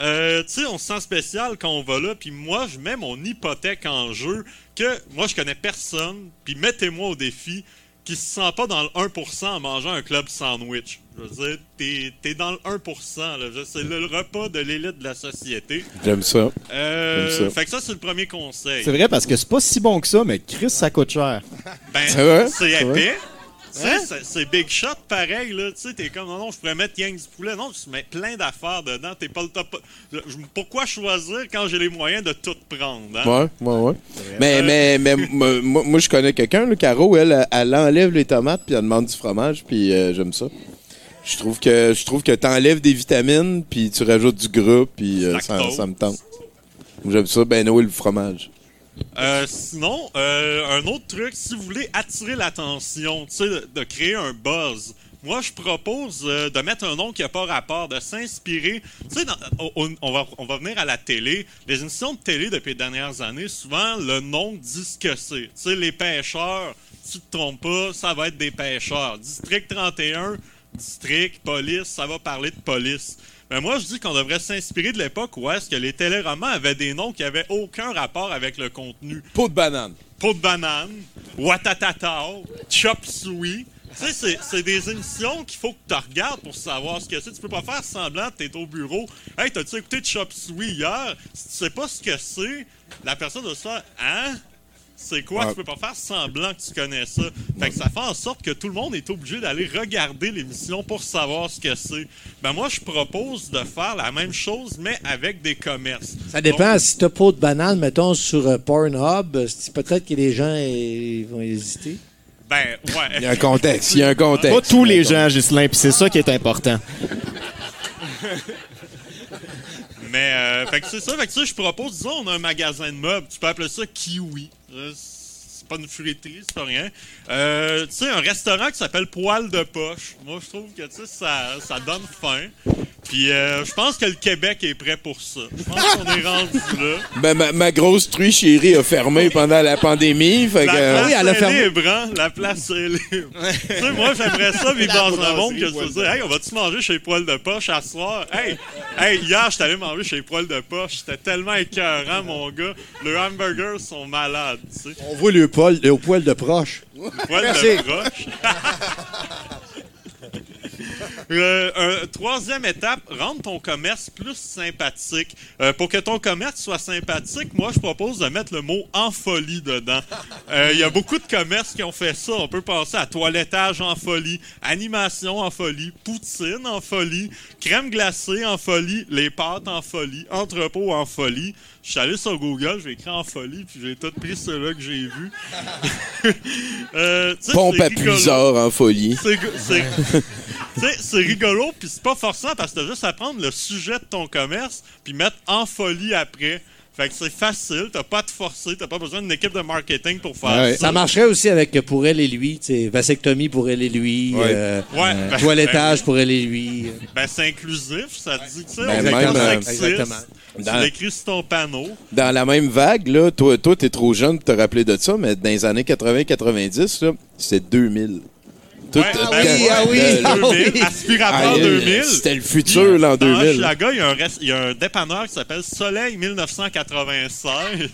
Euh, tu sais, on se sent spécial quand on va là, puis moi, je mets mon hypothèque en jeu, que moi, je connais personne, puis mettez-moi au défi, qui se sent pas dans le 1% en mangeant un club sandwich. Je veux dire, t'es, t'es dans le 1%, là. Je- C'est le repas de l'élite de la société. J'aime ça. Euh, J'aime ça. fait que ça, c'est le premier conseil. C'est vrai parce que c'est pas si bon que ça, mais Chris, ça coûte cher. Ben, C'est épais. Sais, c'est- Big Shot pareil, là. Tu sais, t'es comme, non, non, je pourrais mettre que du poulet. Non, tu mets plein d'affaires dedans. T'es pas le top. je- Pourquoi choisir quand j'ai les moyens de tout prendre, hein? Ouais, ouais, ouais. Mais, mais, mais moi, moi- moi, je connais quelqu'un, le Caro, elle, elle enlève les tomates puis elle demande du fromage, puis euh, j'aime ça. Je trouve que je trouve que t'enlèves des vitamines puis tu rajoutes du gras puis euh, ça, ça me tente. J'aime ça, ben oui, le fromage. Euh, sinon, euh, un autre truc, si vous voulez attirer l'attention, tu sais, de, créer un buzz, moi, je propose euh, de mettre un nom qui n'a pas rapport, de s'inspirer. Tu sais, on va, on va venir à la télé. Les émissions de télé depuis les dernières années, souvent, le nom dit ce que c'est. Tu sais, les pêcheurs, tu te trompes pas, ça va être des pêcheurs. District 31, district, police, ça va parler de police. Mais moi, je dis qu'on devrait s'inspirer de l'époque où est-ce que les téléromans avaient des noms qui avaient aucun rapport avec le contenu. Peau de banane. Pot de banane, Watatatao, Chop Suey. Tu sais, c'est- c'est des émissions qu'il faut que tu regardes pour savoir ce que c'est. Tu peux pas faire semblant que t'es au bureau. Hey, t'as-tu écouté Chop Suey hier? Si tu sais pas ce que c'est, la personne doit se faire Hein? C'est quoi? Ouais. Tu peux pas faire semblant que tu connais ça. Fait que ça fait en sorte que tout le monde est obligé d'aller regarder l'émission pour savoir ce que c'est. Ben moi, je propose de faire la même chose, mais avec des commerces. Ça dépend. Donc, Si t'as pas de banane, mettons, sur euh, Pornhub, euh, c'est peut-être que les gens vont hésiter. ben, Il y ouais. a un contexte, il y a un contexte. Pas tous les gens, Ghislain, puis c'est ça qui est important. Mais, euh, fait que c'est ça. Fait que ça, je propose, disons, on a un magasin de meubles. Tu peux appeler ça Kiwi. Yes. Pas une fruiterie, c'est pas rien. Euh, tu sais, un restaurant qui s'appelle Poil de Poche. Moi, je trouve que, ça, ça donne faim. Puis euh, je pense que le Québec est prêt pour ça. Je pense qu'on est rendu là. Ben, ma, ma grosse truie chérie a fermé pendant la pandémie. Fait que, La euh, place oui, elle a est fermé. libre, hein? La place est libre. tu sais, moi, j'aimerais ça vivre dans un monde que je me dire, hey, on va-tu manger chez Poil de Poche à soir? Hey, hey, hier, j'étais allé manger chez Poil de Poche. C'était tellement écœurant, mon gars. Les hamburgers sont malades, tu sais. On voit le poil, le poil de proche. Poil de. Euh, troisième étape, rendre ton commerce plus sympathique. Euh, pour que ton commerce soit sympathique, moi, je propose de mettre le mot en folie dedans. Euh, Il y a beaucoup de commerces qui ont fait ça. On peut penser à toilettage en folie, animation en folie, poutine en folie, crème glacée en folie, les pâtes en folie, entrepôt en folie. Je suis allé sur Google, j'ai écrit en folie, puis j'ai tout pris ceux-là que j'ai vus. Euh, pompe à puisard en folie. C'est rigolo, puis c'est pas forçant parce que t'as juste à prendre le sujet de ton commerce puis mettre en folie après. Fait que c'est facile, t'as pas à te forcer, t'as pas besoin d'une équipe de marketing pour faire Ouais. ça. Ça marcherait aussi avec pour elle et lui, tu sais, vasectomie pour elle et lui, Ouais. euh, Ouais, euh, ben- toilettage pour elle et lui. Ben c'est inclusif, ça te dit, tu sais, Ben, même, euh, sexiste. exactement. Tu Dans- l'écris sur ton panneau. Dans la même vague, là, toi, toi, t'es trop jeune pour te rappeler de ça, mais dans les années 80-90, là, c'était 2000. Tout- Ouais, euh, quand- oui, ah oui, ah 2000, oui. aspirateur Aïe, 2000. C'était le futur, l'an Dans 2000. Hochelaga, il y, a un rest- il y a un dépanneur qui s'appelle Soleil 1996.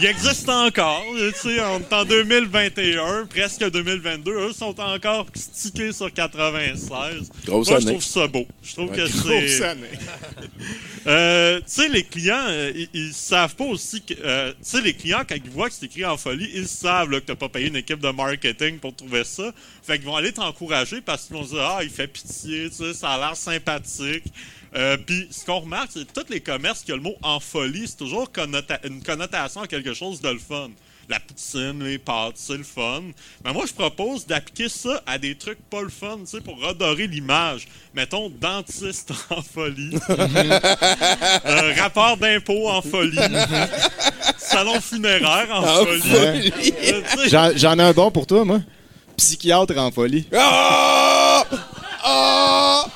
Il existe encore. Tu sais, on est en 2021, presque 2022. Eux sont encore stickés sur 96. Grosse Moi, je année. trouve ça beau. Je trouve que Grosse c'est... année. Euh, tu sais, les clients, euh, ils, ils savent pas aussi que. euh, tu sais, les clients, quand ils voient que c'est écrit en folie, ils savent là, que t'as pas payé une équipe de marketing pour trouver ça. Fait qu'ils vont aller t'encourager parce qu'ils vont dire Ah, il fait pitié, tu sais, ça a l'air sympathique. Euh, Puis ce qu'on remarque, c'est que tous les commerces qui ont le mot en folie, c'est toujours connota- une connotation à quelque chose de le fun. La poutine, les pâtes, c'est le fun. Mais moi, je propose d'appliquer ça à des trucs pas le fun, tu sais, pour redorer l'image. Mettons, dentiste en folie. Euh, rapport d'impôt en folie. Salon funéraire en, En folie. folie. Euh, j'en ai un bon pour toi, moi. Psychiatre en folie. Ah! Ah!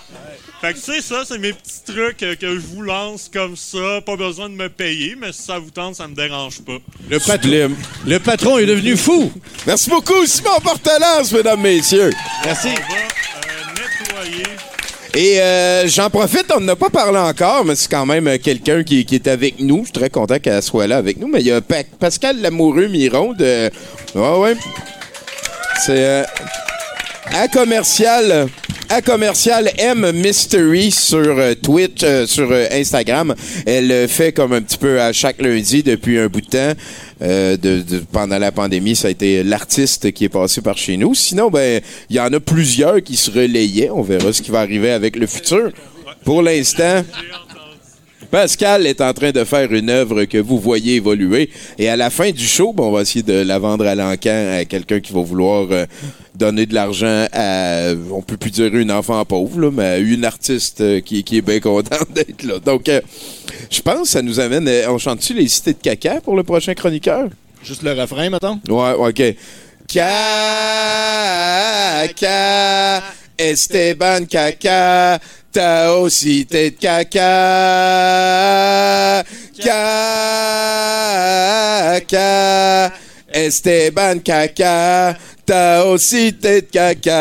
Fait que c'est ça, c'est mes petits trucs euh, que je vous lance comme ça. Pas besoin de me payer, mais si ça vous tente, ça me dérange pas. Le, patron, Sublime. le patron est devenu fou. Merci beaucoup, Simon Portelance, mesdames, messieurs. Merci. On va euh, nettoyer. Et euh, j'en profite, on n'en a pas parlé encore, mais c'est quand même euh, quelqu'un qui, qui est avec nous. Je suis très content qu'elle soit là avec nous. Mais il y a Pa- Pascal Lamoureux-Miron de... Ouais, ouais. C'est... à commercial... À commercial M Mystery sur euh, Twitch, euh, sur euh, Instagram. Elle fait comme un petit peu à chaque lundi depuis un bout de temps. De, pendant la pandémie, ça a été l'artiste qui est passé par chez nous. Sinon, ben, il y en a plusieurs qui se relayaient. On verra ce qui va arriver avec le futur. Pour l'instant. Pascal est en train de faire une œuvre que vous voyez évoluer. Et à la fin du show, ben, on va essayer de la vendre à l'encan à quelqu'un qui va vouloir donner de l'argent à, on peut plus dire une enfant pauvre, là, mais à une artiste euh, qui, qui est bien contente d'être là. Donc, euh, je pense que ça nous amène... euh, on chante-tu les cités de caca pour le prochain chroniqueur? Juste le refrain, mettons. Ouais, OK. Caca, Esteban Caca, t'as aussi tête caca. Caca, Esteban Caca, t'as aussi tête caca.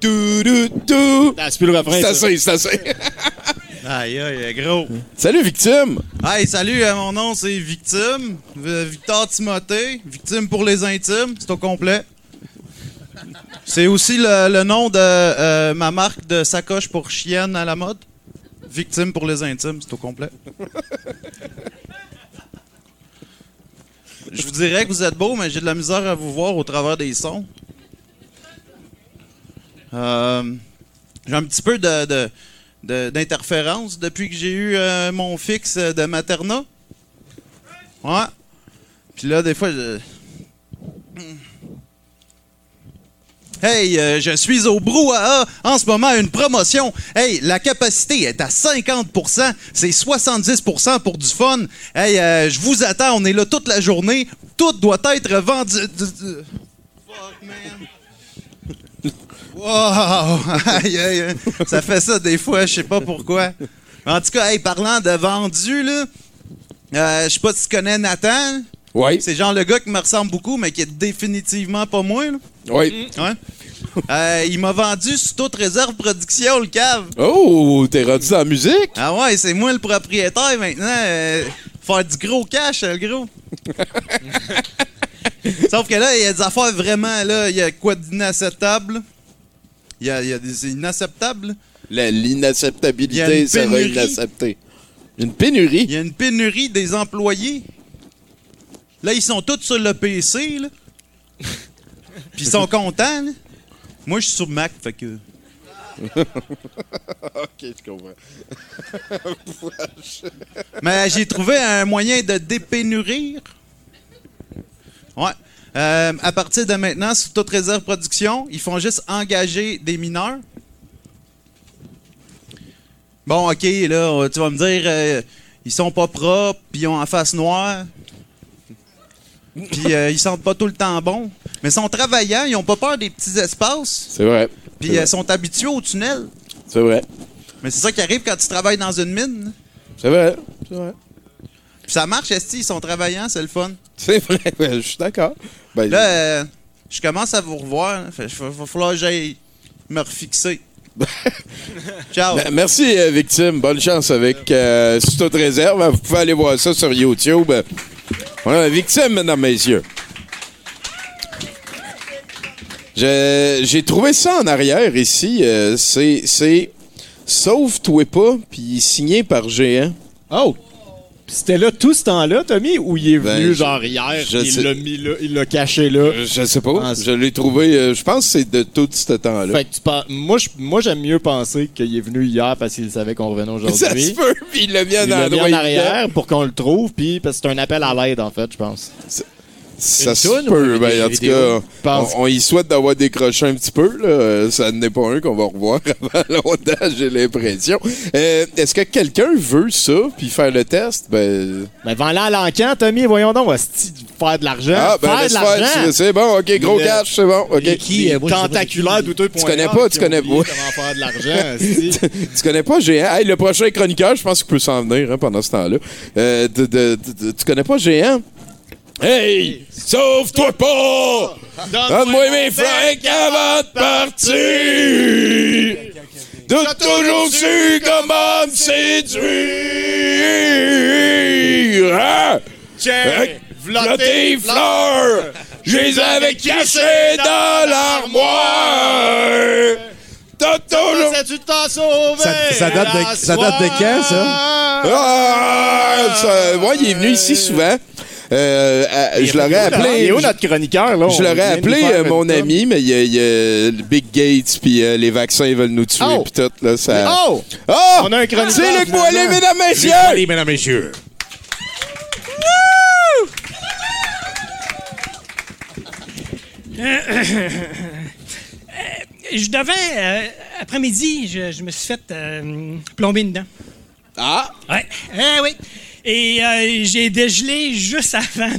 Tout, tout, tout. Ah, c'est plus le refrain. C'est ça. assez, c'est assez. Aïe, aïe, gros. Salut, victime. Hey, salut, euh, mon nom c'est Victime. Victor Timothée. Victime pour les intimes, c'est au complet. C'est aussi le, le nom de euh, ma marque de sacoche pour chienne à la mode. Victime pour les intimes, c'est au complet. Je vous dirais que vous êtes beau, mais j'ai de la misère à vous voir au travers des sons. Euh, j'ai un petit peu de, de- de- d'interférence depuis que j'ai eu euh, mon fixe de maternat. Ouais. Puis là, des fois, je... Hey, euh, je suis au Brouhaha en ce moment, une promotion. Hey, la capacité est à 50%, c'est 70% pour du fun. Hey, euh, je vous attends, on est là toute la journée. Tout doit être vendu. Fuck, man. Wow! Aïe, aïe, aïe. Ça fait ça des fois, je sais pas pourquoi. En tout cas, hey, parlant de vendu, là, euh, je sais pas si tu connais Nathan. Oui. C'est genre le gars qui me ressemble beaucoup, mais qui est définitivement pas moi. Là. Oui. Ouais. Euh, il m'a vendu sous toute réserve production, le cave. Oh, t'es rendu dans la musique? Ah ouais, c'est moi le propriétaire maintenant. Euh, faire du gros cash, le gros. Sauf que là, il y a des affaires vraiment, là, il y a quoi d'inacceptable? Il y a, il y a des inacceptables. La- Il y a L'inacceptabilité une sera pénurie. inacceptée. Une pénurie? Il y a une pénurie des employés. Là, ils sont tous sur le PC, là. Puis ils sont contents, là. Moi, je suis sur Mac, fait que... ok, je comprends. Mais j'ai trouvé un moyen de dépénurir. Ouais. Euh, à partir de maintenant, sous toute réserve production, ils font juste engager des mineurs. Bon, OK, là, tu vas me dire, euh, ils sont pas propres, puis ils ont en face noire. Puis euh, ils sentent pas tout le temps bon. Mais ils sont travaillants, ils ont pas peur des petits espaces, C'est vrai. puis C'est ils sont habitués au tunnel. C'est vrai. Mais c'est ça qui arrive quand tu travailles dans une mine. C'est vrai. C'est vrai. Puis ça marche, Esti, ils sont travaillants, c'est le fun. C'est vrai. Ben, je suis d'accord. Ben, Là, euh, je commence à vous revoir. Il va falloir que j'aille me refixer. Ciao. Ben, merci, euh, Victime. Bonne chance avec euh, toute réserve. Vous pouvez aller voir ça sur YouTube. Voilà, Victime, mesdames, messieurs. J'ai trouvé ça en arrière ici. euh, c'est c'est Sauve-toi pas, puis signé par Géant. Oh! C'était là tout ce temps-là, Tommy, ou il est Ben, venu genre hier, je il l'a mis là, il l'a caché là? Je sais pas. Ah, je l'ai trouvé. euh, je pense que c'est de tout ce temps-là. Fait que tu penses- moi, je- moi j'aime mieux penser qu'il est venu hier parce qu'il savait qu'on revenait aujourd'hui. Ça se peut, puis il l'a mis Il en l'a mis en arrière pour qu'on le trouve, puis parce que c'est un appel à l'aide, en fait, je pense. Ça se toune peut. Ben, en tout cas, Pense- on, on y souhaite d'avoir décroché un petit peu. Là. Ça n'est pas un qu'on va revoir avant longtemps, j'ai l'impression. Euh, Est-ce que quelqu'un veut ça, puis faire le test? Ben... Mais vends-le à l'encan, Tommy, voyons donc, on va faire de l'argent. Ah, ben faire de l'argent. C'est bon, OK, gros Le- cash, c'est bon. OK. Qui, euh, moi, Tentaculaire, douteux. Tu connais pas, tu connais pas. Comment faire de l'argent, esti. tu connais pas Géant? Hey, le prochain chroniqueur, je pense qu'il peut s'en venir hein, pendant ce temps-là. Euh, tu connais pas Géant? Hey! Sauve-toi pas! Donne-moi mes flingues avant de partir! T'as toujours su comment me séduire! Hein? V'là tes fleurs! Je les avais cachées dans l'armoire! T'as toujours... tu t'en sauvé? Ça, ça date de, ça date de quand, ça? Ah! Ça- ouais, il est venu ici souvent. Euh, euh, je l'aurais Il appelé. est où notre chroniqueur, là? Je l'aurais appelé euh, une mon ami, mais il y, a- il y a le Big Gates, puis euh, les vaccins ils veulent nous tuer, Oh! puis tout. Là, ça... Oh! Oh! On a un chroniqueur, C'est Luc. Boilet, mesdames, messieurs! Allez, mesdames, messieurs. Je devais, euh, après-midi, je, je me suis fait euh, plomber dedans. Ah! Ouais, eh oui. Et euh, j'ai dégelé juste avant.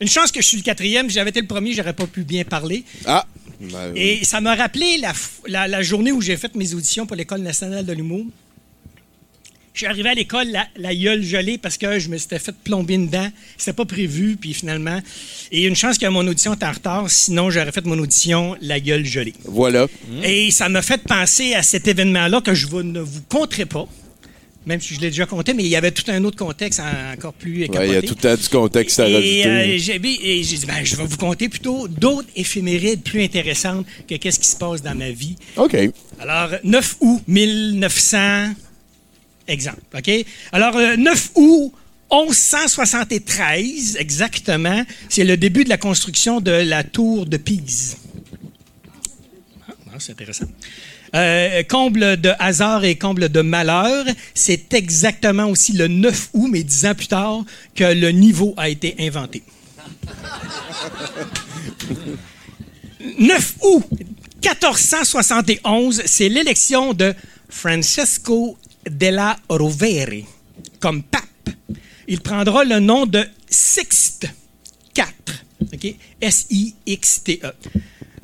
Une chance que je suis le quatrième. J'avais été le premier, j'aurais pas pu bien parler. Ah! Ben, Et ça m'a rappelé la, f- la- la journée où j'ai fait mes auditions pour l'École nationale de l'humour. Je suis arrivé à l'école, la, la gueule gelée, parce que je me suis fait plomber dedans. C'était pas prévu, puis finalement. Et une chance que mon audition était en retard, sinon j'aurais fait mon audition la gueule gelée. Voilà. Et ça m'a fait penser à cet événement-là que je vous- ne vous conterai pas, même si je l'ai déjà compté, mais il y avait tout un autre contexte en- encore plus Ouais, capoté. il y a tout temps du contexte à Et, rajouter. euh, j'ai et j'ai dit, ben, je vais vous conter plutôt d'autres éphémérides plus intéressantes que qu'est-ce qui se passe dans ma vie. OK. Alors, 9 août 1900, exemple, OK? Alors, euh, 9 août 1173, exactement, c'est le début de la construction de la tour de Pise. Ah, c'est intéressant. Euh, comble de hasard et comble de malheur, c'est exactement aussi le 9 août, mais dix ans plus tard, que le niveau a été inventé. 9 août 1471, c'est l'élection de Francesco della Rovere comme pape. Il prendra le nom de Sixte IV. OK? S-I-X-T-E.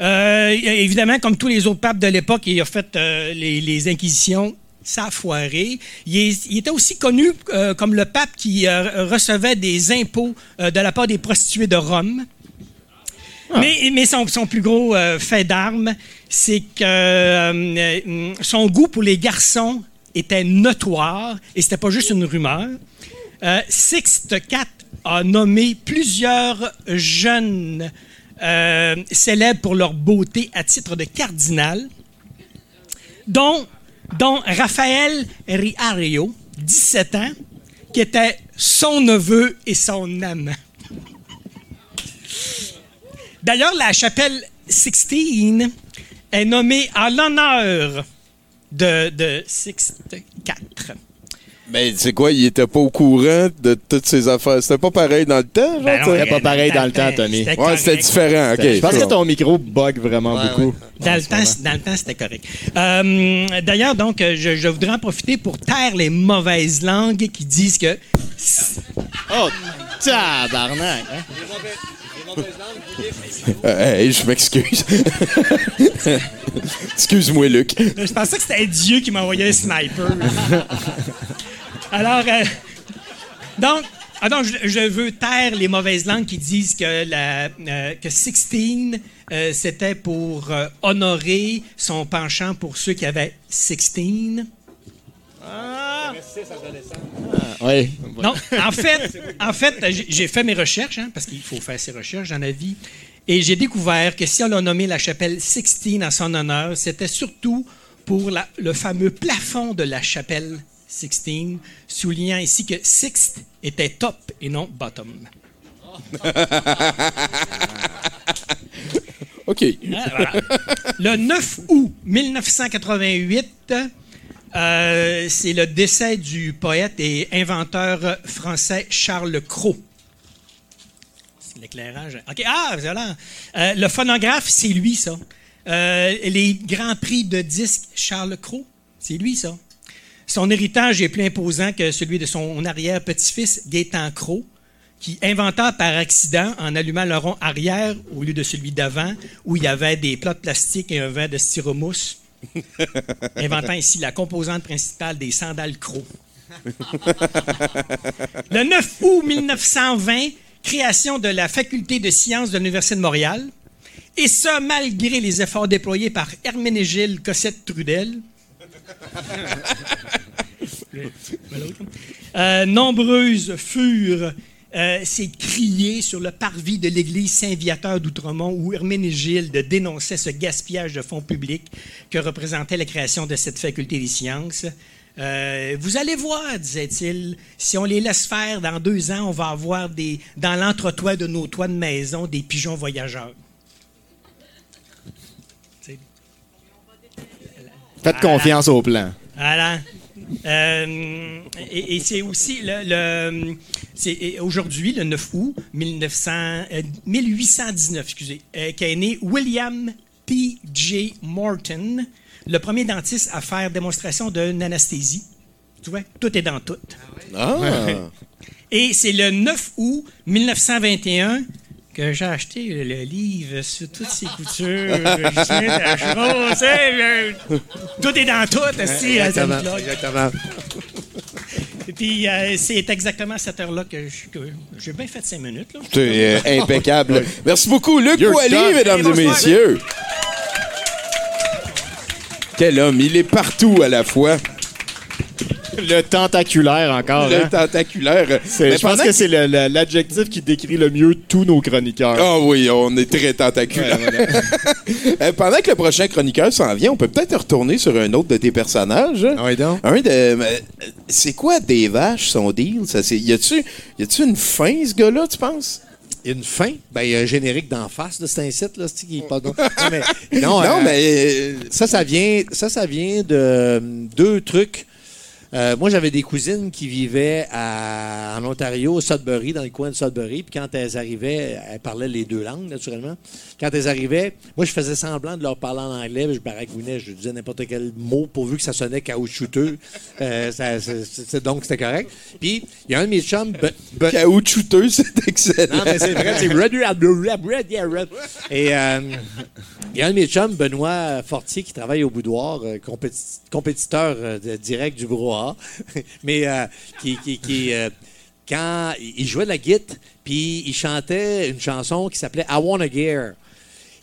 Euh, évidemment, comme tous les autres papes de l'époque, il a fait euh, les, les inquisitions. Ça a foiré. Il, est- il était aussi connu euh, comme le pape qui recevait des impôts de la part des prostituées de Rome. Mais, mais son, son plus gros fait d'armes, c'est que son goût pour les garçons était notoire et c'était pas juste une rumeur. Sixte IV a nommé plusieurs jeunes euh, célèbres pour leur beauté à titre de cardinal, dont, dont Raphaël Riario, 17 ans, qui était son neveu et son amant. D'ailleurs, la chapelle Sixtine est nommée en l'honneur de, de Sixte IV. Mais c'est quoi, il était pas au courant de toutes ces affaires? C'était pas pareil dans le temps, genre? Ben non? C'était pas pareil dans le temps, Tommy. C'était Ouais, c'était correct. différent, ok. Je pense que ton micro bug vraiment Ouais, beaucoup. Dans le, temps, dans le temps, c'était correct. Euh, D'ailleurs, donc, euh, je, je voudrais en profiter pour taire les mauvaises langues qui disent que Oh, tabarnak! hein? Euh, hey, je m'excuse. Excuse-moi, Luc. je pensais que c'était Dieu qui m'envoyait un sniper. Alors, euh, donc, ah je, je veux taire les mauvaises langues qui disent que, la, euh, que Sixtine, euh, c'était pour euh, honorer son penchant pour ceux qui avaient Sixtine. Oui. Non, en fait, en fait j'ai- fait mes recherches, hein, parce qu'il faut faire ses recherches dans la vie, et j'ai découvert que si on a nommé la chapelle Sixtine en son honneur, c'était surtout pour la- le fameux plafond de la chapelle Sixtine, soulignant ici que Sixte était top et non bottom. OK. Ah, voilà. Le 9 août 1988, euh, c'est le décès du poète et inventeur français Charles Cros. C'est l'éclairage. OK. Ah, voilà. Euh, le phonographe, c'est lui, ça. Euh, les grands prix de disques Charles Cros, c'est lui, ça. Son héritage est plus imposant que celui de son arrière-petit-fils, Gaétan Cros, qui inventa par accident, en allumant le rond arrière au lieu de celui d'avant, où il y avait des plats de plastique et un verre de styromousse, inventant ici la composante principale des sandales Cros. Le 9 août 1920, création de la faculté de sciences de l'Université de Montréal, et ce, malgré les efforts déployés par Herménégilde Cossette-Trudel. Euh, nombreuses furent euh, ces criers sur le parvis de l'église Saint-Viateur d'Outremont où Herménégilde dénonçait ce gaspillage de fonds publics que représentait la création de cette faculté des sciences. Euh, vous allez voir, disait-il, si on les laisse faire, dans deux ans, on va avoir des, dans l'entretoit de nos toits de maison des pigeons voyageurs. Faites confiance au plan. Voilà. Euh, et et c'est aussi le, le- c'est aujourd'hui, le 9 août 1900, euh, 1819, excusez, euh, qu'est né William P.J. Morton, le premier dentiste à faire démonstration d'une anesthésie. Tu vois, tout est dans tout. Ah. Et c'est le 9 août 1921 que j'ai acheté le, le livre sur toutes ces coutures. Je chose, je- tout est dans tout, la Exactement. Plug. Exactement. Et puis, euh, c'est exactement à cette heure-là que je- que j'ai bien fait cinq minutes. Là. C'est euh, impeccable. Merci beaucoup, Luc done. mesdames et messieurs. Quel homme, il est partout à la fois. Le tentaculaire encore. Le hein? tentaculaire. Mais Je pense que c'est l'adjectif qui décrit le mieux tous nos chroniqueurs. Ah oui, on est très tentaculaire. Euh, pendant que le prochain chroniqueur s'en vient, on peut peut-être retourner sur un autre de tes personnages. Ah oui, donc? Un de. euh, C'est quoi des vaches, son deal? Ça, c'est- y a-tu y a-tu une fin, ce gars-là, tu penses? Une fin? Ben, il y a un générique d'en face, là, c'est un site, là, c'est qui est pas bon. Non, mais, non, Non, euh, mais. Ça, ça vient, ça, ça vient de euh, deux trucs. Euh, moi, j'avais des cousines qui vivaient à- en Ontario, au Sudbury, dans le coin de Sudbury. Puis quand elles arrivaient, elles parlaient les deux langues, naturellement. Quand elles arrivaient, moi, je faisais semblant de leur parler en anglais. Je baragouinais, je disais n'importe quel mot pourvu que ça sonnait caoutchouteux. Euh, ça- c'est- c'est- donc, c'était correct. Puis, il y a un de mes chums... Be- Be- Caoutchouteux, c'est excellent. non, mais c'est vrai, c'est. Et, euh, Il y a un de mes chums, Benoît Fortier, qui travaille au boudoir, compéti- compétiteur direct du brouhaha, mais euh, qui, qui, euh, quand il jouait de la guitare, puis il chantait une chanson qui s'appelait I Wanna Gear.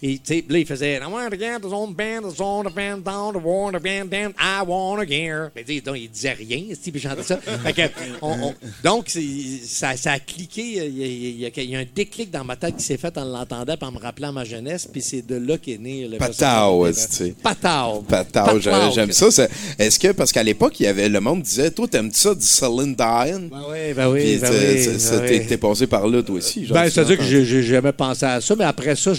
Sais, là, il faisait I wanna get the zone band, the zone band down, the wanna band down, I gear. Mais tu sais, donc, il disait rien, puis il chantait ça. Fait que, on- on- donc, ça, ça a cliqué. Il y a, il y a- il y a un déclic dans ma tête qui s'est fait en l'entendant, en me rappelant ma jeunesse, puis c'est de là qu'est né le Patao, tu. Patao. Patao, j'ai- Patao. j'aime ça. Est-ce que, parce qu'à l'époque, il y avait, le monde disait, toi, t'aimes ça du Celine Dion? Ben oui, ben oui, Puis ben oui, ben oui. t'es- passé par là, toi aussi. Ben, c'est-à-dire que j'ai jamais pensé à ça, mais après ça,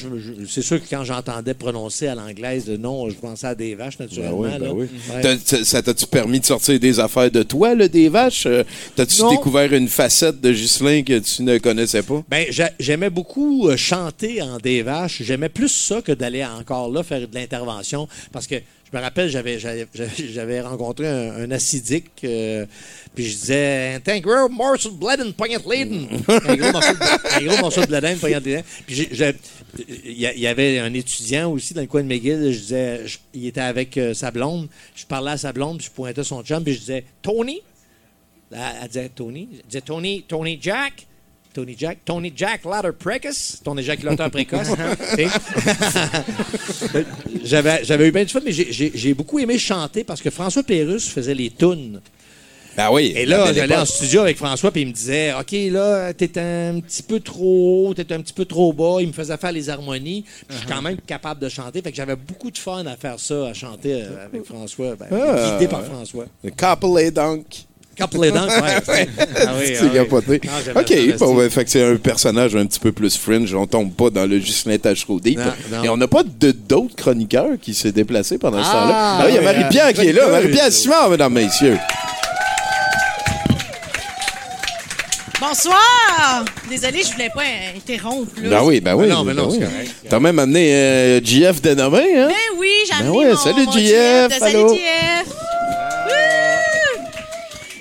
c'est sûr que quand j'entendais prononcer à l'anglaise le nom, je pensais à des vaches, Ben naturellement. oui, ben là. oui. Ouais. T'as- t'as- ça t'a-tu permis de sortir des affaires de toi, là, des vaches? Euh, T'as-tu Non. découvert une facette de Ghislain que tu ne connaissais pas? Ben, j'a- j'aimais beaucoup euh, chanter en des vaches. J'aimais plus ça que d'aller encore là faire de l'intervention. Parce que je me rappelle, j'avais, rencontré un, acidique, euh, puis je disais un, gros morceau de- un gros de Leiden. Puis il y, avait un étudiant aussi dans le coin de McGill. Je disais, je- il était avec euh, sa blonde. Je parlais à sa blonde, puis je pointais son chum, puis je disais Tony? Elle, disait Tony? Elle disait Tony, Tony Jack? Tony Jack. Tony Jack Ladder Precoce. Ton éjaculateur précoce. Sais. j'avais, j'avais eu bien du fun, mais j'ai, j'ai- j'ai beaucoup aimé chanter parce que François Pérusse faisait les tunes. Ben oui. Et là, j'allais en studio avec François, puis il me disait OK, là, t'es un petit peu trop haut, t'es un petit peu trop bas. Il me faisait faire les harmonies. Puis Je suis quand même capable de chanter. Fait que j'avais beaucoup de fun à faire ça, à chanter euh, avec François. Ben, Ah. guidé par François. Le Couple et donc. Et donc, ouais. Ah oui, C'est ah oui. capoté. Ah, OK, bon, ben, fait que c'est un personnage un petit peu plus fringe. On tombe pas dans le Ghislain Tachereau-Deep. Et on n'a pas de- d'autres chroniqueurs qui s'est déplacé pendant ce Ah, temps-là. Ah, oui, il y a Marie-Pierre euh, qui est là. Marie-Pierre Simard, mesdames, messieurs. Bonsoir! Désolée, je voulais pas interrompre. Là. Ben oui, ben oui. Ben non, ben non, ben c'est oui. T'as même amené euh, JF dénommé, hein? Ben oui, j'ai Ben amené ouais, mon, salut, mon JF, Salut! Wouh!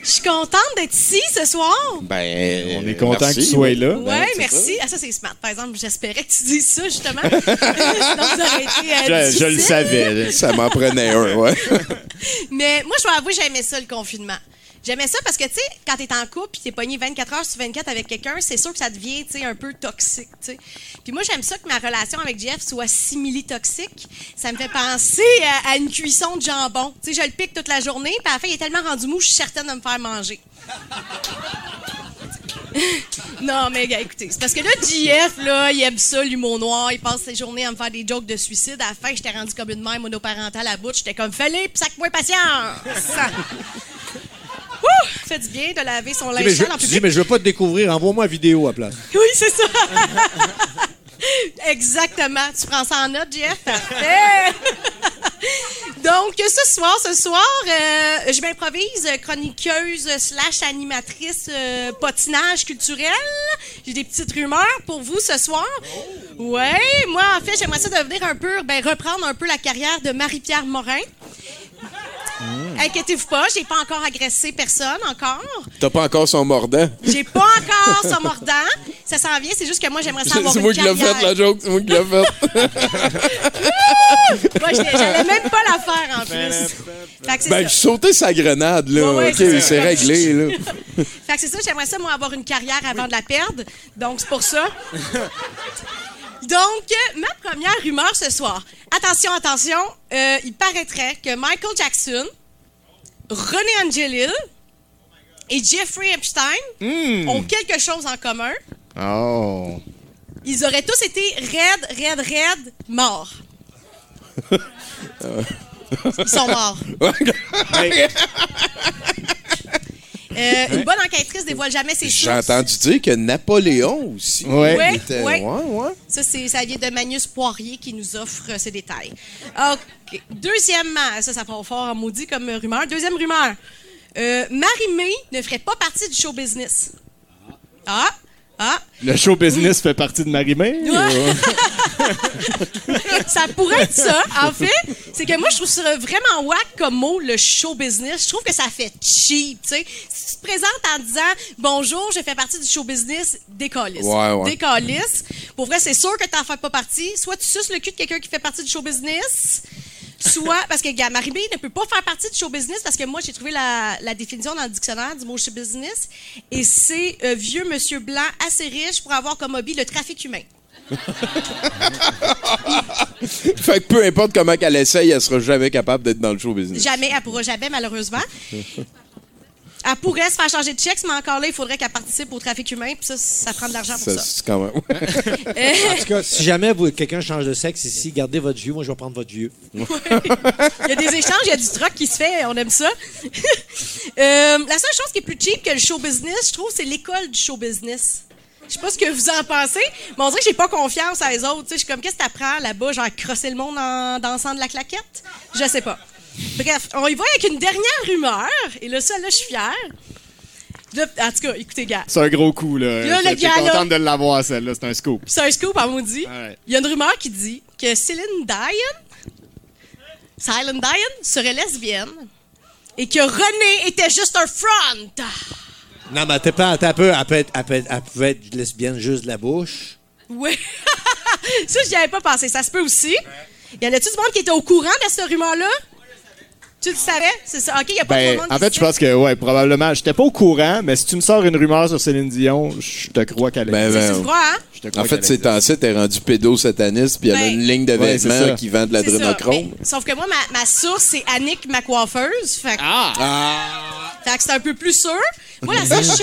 Je suis contente d'être ici ce soir. Ben, On est content merci. que tu sois là. Ouais, c'est merci. Ah, ça, c'est smart. Par exemple, j'espérais que tu dises ça, justement. Sinon, ça aurait été euh, Je, je le savais. Ça m'en prenait un, ouais. Mais moi, je dois avouer, j'aimais ça, le confinement. J'aimais ça parce que, tu sais, quand t'es en couple et t'es pogné 24 heures sur 24 avec quelqu'un, c'est sûr que ça devient, tu sais, un peu toxique, tu sais. Puis moi, j'aime ça que ma relation avec Jeff soit simili-toxique. Ça me fait penser à, une cuisson de jambon. Tu sais, je le pique toute la journée, puis à la fin, il est tellement rendu mou, je suis certaine de me faire manger. non, mais écoutez, c'est parce que là, JF, là, il aime ça, l'humour noir. Il passe ses journées à me faire des jokes de suicide. À la fin, j'étais rendu comme une mère monoparentale à bout. J'étais comme, Philippe, sac-moi patience! Fait du bien de laver son linge Mais je, sale en tu dis, public. mais je veux pas te découvrir. Envoie-moi la vidéo à place. Oui, c'est ça. Exactement. Tu prends ça en note, Jeff? Donc, ce soir, ce soir, euh, je m'improvise chroniqueuse slash animatrice euh, potinage culturel. J'ai des petites rumeurs pour vous ce soir. Ouais, moi, en fait, j'aimerais ça devenir un peu, ben, reprendre un peu la carrière de Marie-Pierre Morin. Inquiétez-vous pas, j'ai pas encore agressé personne, encore. T'as pas encore son mordant? J'ai pas encore son mordant. Ça s'en vient, c'est juste que moi, j'aimerais ça avoir C'est moi qui l'ai fait, la joke. C'est moi qui l'ai fait. Moi, je- j'allais même pas la faire, en plus. Fait que c'est Ben, ça. je sautais sa grenade, là. Ouais, ouais, OK, c'est réglé, là. Fait que c'est ça, j'aimerais ça, moi, avoir une carrière avant de la perdre. Donc, c'est pour ça. Donc, ma première rumeur ce soir. Attention, attention. euh, il paraîtrait que Michael Jackson, René Angelil et Jeffrey Epstein ont quelque chose en commun. Oh. Ils auraient tous été raides, raides, raides, morts. Ils sont morts. Euh, une bonne enquêtrice dévoile jamais ses J'ai sources. entendu dire que Napoléon aussi. Ouais. Ouais, il était- ouais. ouais, ouais. Ça, c'est, ça vient de Magnus Poirier qui nous offre euh, ces détails. OK. Deuxièmement, ça, ça part fort en maudit comme rumeur. Deuxième rumeur. Euh, Marie-Mé ne ferait pas partie du show business. Ah, ah. Le show business fait partie de Marie-Mé? Ça pourrait être ça. En fait, c'est que moi, je trouve ça vraiment whack comme mot, le show business. Je trouve que ça fait cheap, tu sais. Si tu te présentes en disant « Bonjour, je fais partie du show business », décalisse. Ouais, ouais. Décalisse. Pour vrai, c'est sûr que t'en fais pas partie. Soit tu suces le cul de quelqu'un qui fait partie du show business, soit parce que gars, Marie-Bé ne peut pas faire partie du show business parce que moi j'ai trouvé la, la définition dans le dictionnaire du mot show business et c'est euh, vieux monsieur blanc assez riche pour avoir comme hobby le trafic humain. fait que peu importe comment qu'elle essaye, elle sera jamais capable d'être dans le show business. Jamais, elle pourra jamais malheureusement. Elle pourrait se faire changer de chèque, mais encore là, il faudrait qu'elle participe au trafic humain, puis ça, ça prend de l'argent pour ça. c'est quand même. En tout cas, si jamais vous- quelqu'un change de sexe ici, gardez votre vieux. Moi, je vais prendre votre vieux. Il y a des échanges, il y a du troc qui se fait, on aime ça. Euh, la seule chose qui est plus cheap que le show business, je trouve, c'est l'école du show business. Je sais pas ce que vous en pensez, mais on dirait que j'ai pas confiance à les autres. Tu sais, Je suis comme, qu'est-ce que t'apprends là-bas, genre crosser le monde en dansant de la claquette? Je sais pas. Bref, on y va avec une dernière rumeur, et là, ça, là, je suis fière. Là, en tout cas, écoutez, gars, C'est un gros coup, là. Là, le gars, là- contente de l'avoir, celle-là. C'est un scoop. c'est un scoop, en maudit. Ouais. Il y a une rumeur qui dit que Céline Dion, Silent Dion, serait lesbienne et que René était juste un front. Non, mais t'es pas, t'as peu, elle, peut être- elle, peut être- elle pouvait être lesbienne juste de la bouche. Oui. ça, j'y avais pas pensé. Ça se peut aussi. Y en a-tu du monde qui était au courant de cette rumeur-là? Tu le savais? C'est ça. OK, y a pas trop de Ben, monde en fait, je pense que, ouais, probablement. J'étais pas au courant, mais si tu me sors une rumeur sur Céline Dion, je te crois qu'elle Ben, existe. ben, Tu crois, hein? Je te crois En fait, en site, elle est rendue pédosataniste, puis elle a Ben, une ligne de vêtements qui vend de ça. l'adrénochrome. Mais- Sauf que moi, ma, ma source, c'est Annick, ma coiffeuse. Fait que, Ah! fait que c'est un peu plus sûr. Moi, la seule chose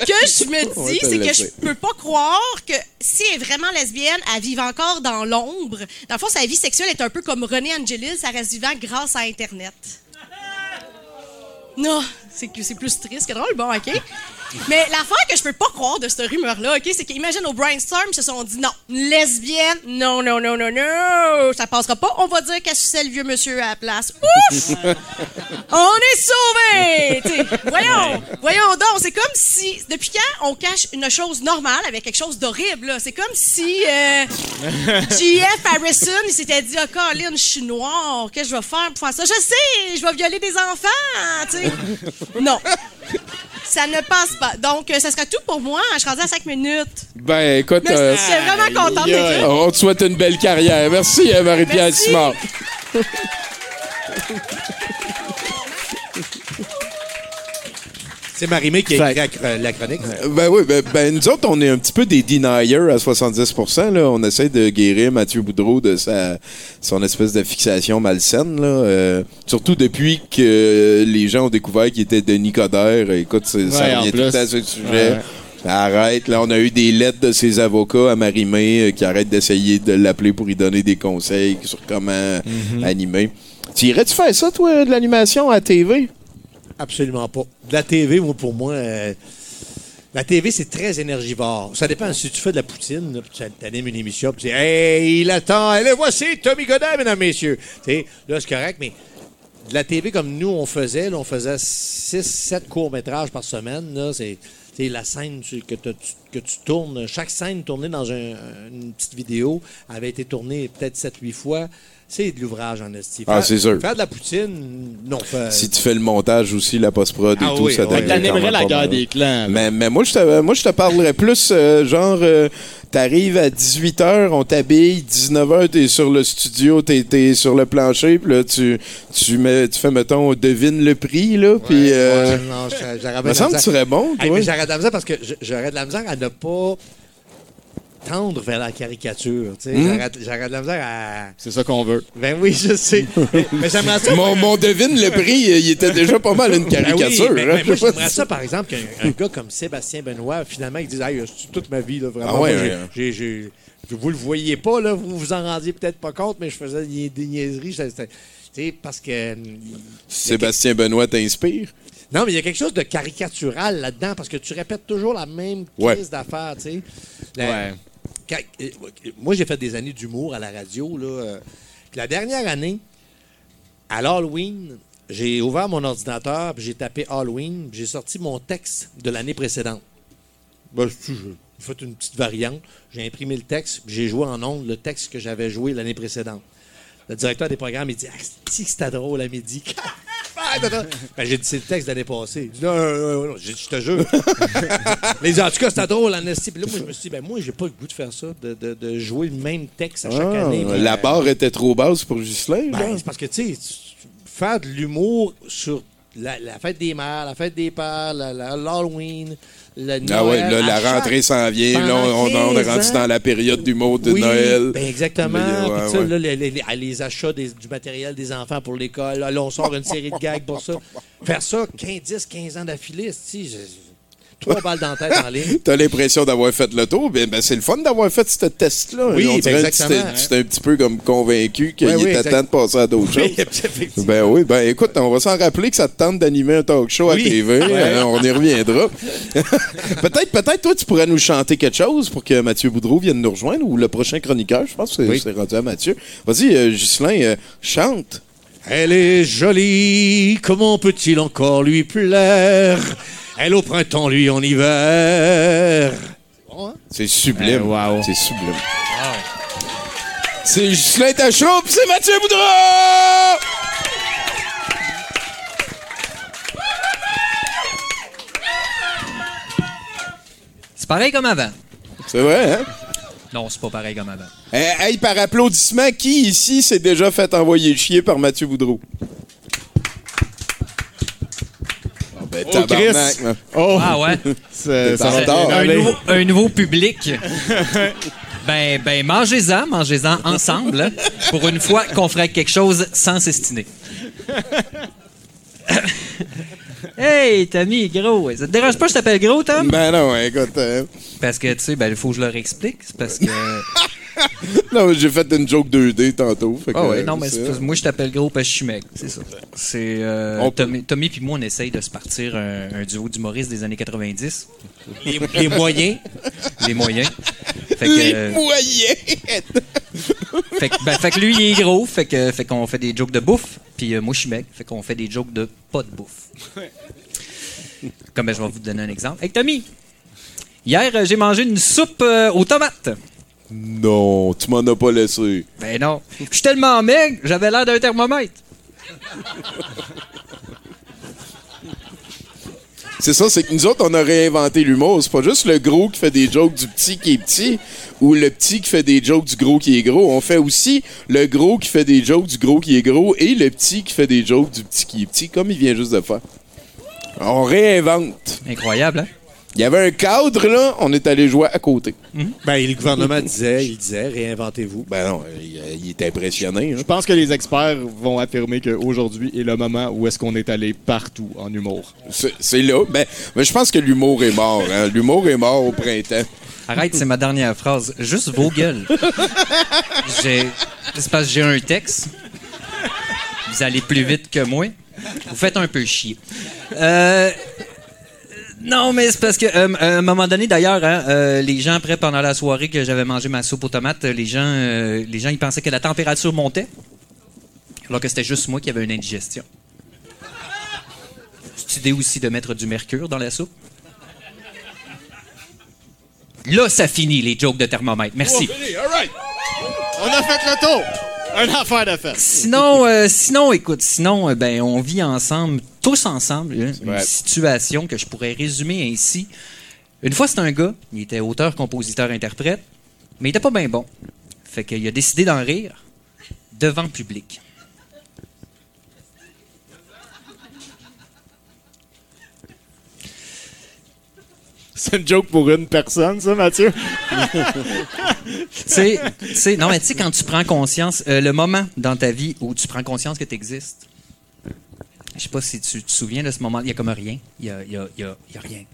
que je me dis, c'est que je peux pas croire que si elle est vraiment lesbienne, elle vive encore dans l'ombre. Dans le fond, sa vie sexuelle est un peu comme René Angelis, ça reste vivant grâce à Internet. Non, c'est que c'est plus triste que drôle, bon, OK. Mais l'affaire que je peux pas croire de cette rumeur-là, OK, c'est qu'imagine au brainstorm, ils se sont dit non, lesbienne, non, non, non, non, non, ça passera pas. On va dire qu'elle suçait le vieux monsieur à la place. Ouf! on est sauvés! T'sais, voyons, voyons donc, c'est comme si, depuis quand on cache une chose normale avec quelque chose d'horrible, là? C'est comme si euh, J.F. Harrison, il s'était dit, oh, Colin, je suis noir, qu'est-ce que je vais faire pour faire ça? Je sais, je vais violer des enfants, tu sais. Non. Ça ne passe pas. Donc, euh, ça sera tout pour moi. Je suis rendue à 5 minutes. Ben, écoute, Mais euh, je suis vraiment contente d'être là. on te souhaite une belle carrière. Merci, euh, Marie-Pierre. Simard. C'est Marimé qui a écrit la chr- la chronique. Ben oui, ben, ben, nous autres, on est un petit peu des deniers à 70 là. On essaie de guérir Mathieu Boudreau de sa, son espèce de fixation malsaine. Là. Euh, surtout depuis que les gens ont découvert qu'il était Denis Coderre. Écoute, c'est- ça Ouais, en revient tout à ce sujet. Ouais. Arrête, là, on a eu des lettres de ses avocats à Marimé euh, qui arrêtent d'essayer de l'appeler pour lui donner des conseils sur comment Mm-hmm. animer. Tu irais-tu faire ça, toi, de l'animation à TV? Absolument pas. La TV, moi, pour moi, euh, la TV, c'est très énergivore. Ça dépend si tu fais de la poutine, tu animes une émission, puis tu dis Hey, il attend, allez, voici Tommy Godin, mesdames, messieurs. Là, c'est correct, mais de la TV comme nous, on faisait, on faisait 6, 7 courts-métrages par semaine, c'est. la scène que, tu, que tu tournes, chaque scène tournée dans un- une petite vidéo avait été tournée peut-être 7-8 fois. C'est de l'ouvrage en esti. Ah, Faire- c'est sûr. Faire de la poutine, non. Faire, Si tu fais le montage aussi, la post-prod et Ah tout, oui, ça ouais. même la guerre des clans. Mais, mais moi, je te, moi, je te parlerais plus, euh, genre, euh, t'arrives à 18h, on t'habille, 19h, t'es sur le studio, t'es, t'es sur le plancher, puis là, tu, tu, mets, tu fais, mettons, devine le prix, là, puis... euh, Ouais, non, j'aurais- de la semble que misère. tu serais bon, Hey, toi. J'aurais de la misère parce que j'aurais de la misère à ne pas tendre vers la caricature. J'aurais j'aurais de la misère à. C'est ça qu'on veut. Ben oui, je sais. mais j'aimerais ça. Mon, mon devine le prix, il était déjà pas mal une Ben oui, caricature. mais- hein, mais moi, j'aimerais ça, par exemple, qu'un un gars comme Sébastien Benoît, finalement, il dise Hey, toute ma vie, là, vraiment. Ah ouais, Vous le voyez pas, là, vous vous en rendiez peut-être pas compte, mais je faisais des, niaiseries. parce que. hum, Sébastien Benoît t'inspire? Non, mais il y a quelque chose de caricatural là-dedans parce que tu répètes toujours la même Ouais. crise d'affaires, tu sais. La- Ouais. Euh, moi, j'ai fait des années d'humour à la radio, euh, la dernière année, à l'Halloween, j'ai ouvert mon ordinateur, puis j'ai tapé Halloween, j'ai sorti mon texte de l'année précédente. Ben, j'ai fait une petite variante, j'ai imprimé le texte, puis j'ai joué en ondes le texte que j'avais joué l'année précédente. Le directeur des programmes, il dit Ah, c'était drôle à midi. Ben, j'ai dit, c'est le texte d'année passée. Il dit, non, non, non, non. J'ai dit, je te jure. Mais il dit, en tout cas, c'était drôle, en esti. Puis là, moi, je me suis dit, ben, moi, j'ai pas le goût de faire ça, de, de, de jouer le même texte à chaque Ah, année. La euh, barre était trop basse pour Ghislain. ben, là. c'est parce que, tu sais, faire de l'humour sur la, la fête des mères, la fête des pères, la- la- l'Halloween, le Ah ouais, Noël, là, à la chaque- rentrée s'en vient. Là, on, on est 15 rendu ans. dans la période d'humour de Oui, Noël. ben exactement. Mais, ouais, Puis, tu sais, ouais. là, les, les- les- les achats des- du matériel des enfants pour l'école, là, on sort une série de gags pour ça. Faire ça 15, 10, 15 ans d'affilée, si, je- trois balles dans la tête en ligne. T'as l'impression d'avoir fait le tour. Ben, ben, c'est le fun d'avoir fait ce test-là. Oui, On ben, dirait exactement. tu t'es- Tu t'es un petit peu comme convaincu qu'il Ouais, oui, était exact. temps de passer à d'autres Oui, choses. Ben oui, ben écoute, on va s'en rappeler que ça te tente d'animer un talk show à Oui. TV. Ouais. hein, on y reviendra. peut-être, peut-être, toi, tu pourrais nous chanter quelque chose pour que Mathieu Boudreau vienne nous rejoindre ou le prochain chroniqueur. Je pense que c'est Oui. c'est rendu à Mathieu. Vas-y, euh, Ghislain, euh, chante. Elle est jolie, comment peut-il encore lui plaire? Elle au printemps, lui en hiver. C'est sublime. Eh, wow. C'est sublime. C'est Ghislain Tachereau, puis c'est Mathieu Boudreau! C'est pareil comme avant. C'est vrai, hein? Non, c'est pas pareil comme avant. Eh, Hey, par applaudissement, qui ici s'est déjà fait envoyer chier par Mathieu Boudreau? Ah, ben, Oh, Chris. Oh. Ah ouais? C'est- ça va Un nouveau, un nouveau public. Ben, ben mangez-en, mangez-en ensemble, pour une fois qu'on ferait quelque chose sans s'estiner. hey, Tommy, gros. Ça te dérange pas que je t'appelle gros, Tom? Ben non, écoute. euh, Parce que, tu sais, ben, il faut que je leur explique. C'est parce que. non, j'ai fait une joke 2D tantôt. fait que, Ah ouais, non, mais moi, je t'appelle gros parce que je suis mec. C'est ça. C'est. euh, On Tommy, Tommy puis moi, on essaye de se partir un, un duo d'humoristes des années 90. Les, les moyens. Les moyens. Fait que, Les euh, moyens! fait, que, ben, fait que lui, il est gros. Fait que fait qu'on fait des jokes de bouffe. Puis euh, moi, je suis mec. Fait qu'on fait des jokes de pas de bouffe. Comme ben, je vais vous donner un exemple. Hey, Tommy! Hier, euh, j'ai mangé une soupe euh, aux tomates. Non, tu m'en as pas laissé. Ben non. Je suis tellement maigre, j'avais l'air d'un thermomètre. C'est ça, c'est que nous autres, on a réinventé l'humour. C'est pas juste le gros qui fait des jokes du petit qui est petit ou le petit qui fait des jokes du gros qui est gros. On fait aussi le gros qui fait des jokes du gros qui est gros et le petit qui fait des jokes du petit qui est petit, comme il vient juste de faire. On réinvente. Incroyable, hein? Il y avait un cadre, là, on est allé jouer à côté. Ben, le gouvernement disait, il disait, réinventez-vous. Ben non, il, il est impressionné. hein. Je pense que les experts vont affirmer qu'aujourd'hui est le moment où est-ce qu'on est allé partout en humour. C'est là. Ben, mais je pense que l'humour est mort. hein. L'humour est mort au printemps. Arrête, c'est ma dernière phrase. Juste vos gueules. J'ai. C'est parce que j'ai un texte. Vous allez plus vite que moi. Vous faites un peu chier. Euh. Non, mais c'est parce que euh, à un moment donné, d'ailleurs, hein, euh, les gens après pendant la soirée que j'avais mangé ma soupe aux tomates, euh, les gens, euh, les gens, ils pensaient que la température montait, alors que c'était juste moi qui avais une indigestion. C'est idée aussi de mettre du mercure dans la soupe? Là, ça finit les jokes de thermomètre. Merci. On a fait le tour! Un affaire fait. Sinon, euh, sinon, écoute, sinon, euh, ben, on vit ensemble, tous ensemble, une situation que je pourrais résumer ainsi. Une fois, c'est un gars, il était auteur, compositeur, interprète, mais il était pas bien bon. Fait qu'il a décidé d'en rire devant le public. C'est une joke pour une personne, ça, Mathieu? Sais, non, mais tu sais, quand tu prends conscience, euh, le moment dans ta vie où tu prends conscience que tu existes, je sais pas si tu te souviens de ce moment, il y a comme rien. Il y a, rien.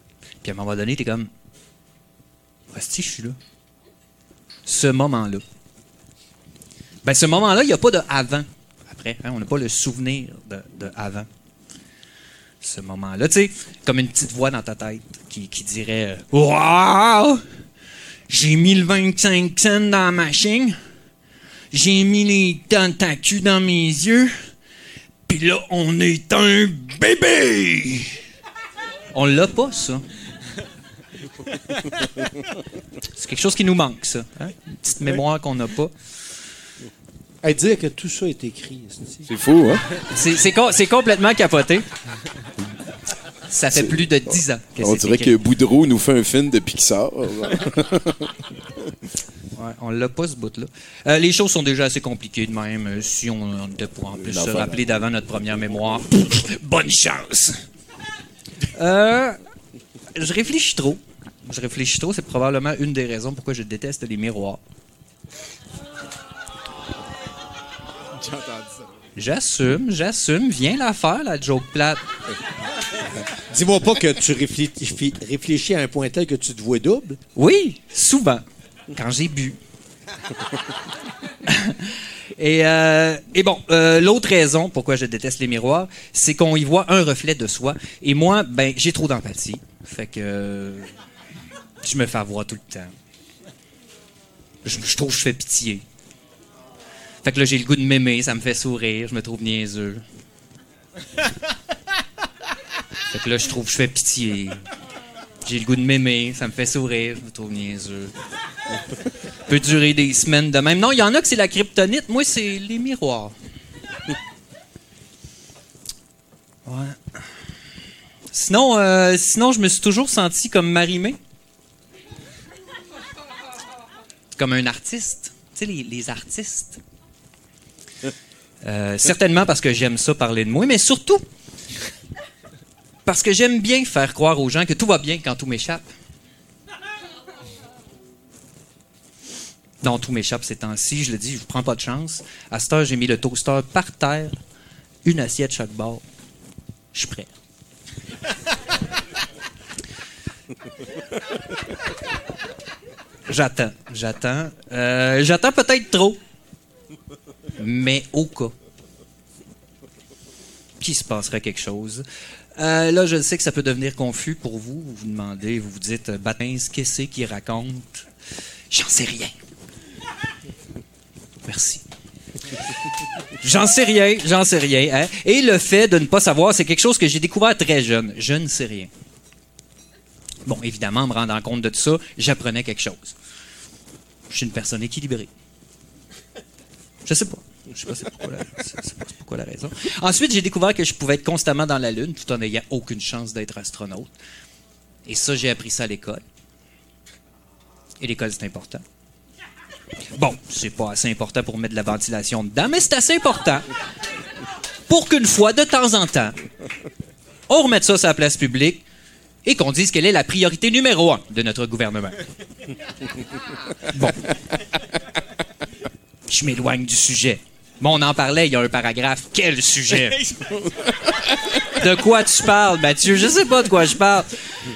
Puis à un moment donné, tu es comme, si je suis là. Ce moment-là. Ben, ce moment-là, il n'y a pas de avant. Après, hein, on n'a pas le souvenir de, avant. Ce moment-là, tu sais, comme une petite voix dans ta tête qui, dirait Waouh! J'ai mis le 25 cents dans la machine. J'ai mis les tentacules dans mes yeux. Puis là, on est un bébé! On l'a pas, ça. C'est quelque chose qui nous manque, ça. hein? Une petite mémoire qu'on n'a pas. Hey, dire que tout ça est écrit. C'est fou, hein? C'est- C'est co- c'est complètement capoté. Ça fait plus de 10 ans que On dirait que Boudreau nous fait un film de Pixar. Ouais, on l'a pas ce bout-là. Euh, les choses sont déjà assez compliquées de même. euh, si on, on était pour en plus se rappeler d'avant notre première mémoire. Bonne chance! Euh, je réfléchis trop. Je réfléchis trop. C'est probablement une des raisons pourquoi je déteste les miroirs. J'ai entendu. J'assume, j'assume. Viens la faire, la joke plate. Dis-moi pas que tu réfléchis, réfléchis à un point tel que tu te vois double. Oui, souvent. Quand j'ai bu. et, euh, et bon, euh, l'autre raison pourquoi je déteste les miroirs, c'est qu'on y voit un reflet de soi. Et moi, ben, j'ai trop d'empathie. Fait que euh, je me fais avoir tout le temps. Je, je trouve que je fais pitié. Fait que là, j'ai le goût de m'aimer, ça me fait sourire, je me trouve niaiseux. Fait que là, je trouve que je fais pitié. J'ai le goût de m'aimer, ça me fait sourire, je me trouve niaiseux. peut durer des semaines de même. Non, il y en a que c'est la kryptonite, moi, c'est les miroirs. Ouais. Sinon, euh, sinon, je me suis toujours senti comme Marimé. Comme un artiste. Tu sais, les, les artistes. Euh, certainement parce que j'aime ça parler de moi, mais surtout parce que j'aime bien faire croire aux gens que tout va bien quand tout m'échappe. Non, tout m'échappe ces temps-ci, je le dis, je prends pas de chance. À cette heure, j'ai mis le toaster par terre, une assiette chaque bord. Je suis prêt. J'attends, j'attends. Euh, j'attends peut-être trop. Mais au cas. Qu'il se passerait quelque chose. Euh, là, je sais que ça peut devenir confus pour vous. Vous vous demandez, vous vous dites, euh, Batins, qu'est-ce qu'il raconte? J'en sais rien. Merci. J'en sais rien, j'en sais rien. hein. Et le fait de ne pas savoir, c'est quelque chose que j'ai découvert très jeune. Je ne sais rien. Bon, évidemment, en me rendant compte de tout ça, j'apprenais quelque chose. Je suis une personne équilibrée. Je sais pas. Je sais pas pourquoi la raison. Ensuite, j'ai découvert que je pouvais être constamment dans la Lune tout en n'ayant aucune chance d'être astronaute. Et ça, j'ai appris ça à l'école. Et l'école, c'est important. Bon, c'est pas assez important pour mettre de la ventilation dedans, mais c'est assez important pour qu'une fois, de temps en temps, on remette ça sur la place publique et qu'on dise quelle est la priorité numéro un de notre gouvernement. Bon. Je m'éloigne du sujet. Bon, on en parlait, il y a un paragraphe. Quel sujet? De quoi tu parles, Mathieu? Je sais pas de quoi je parle.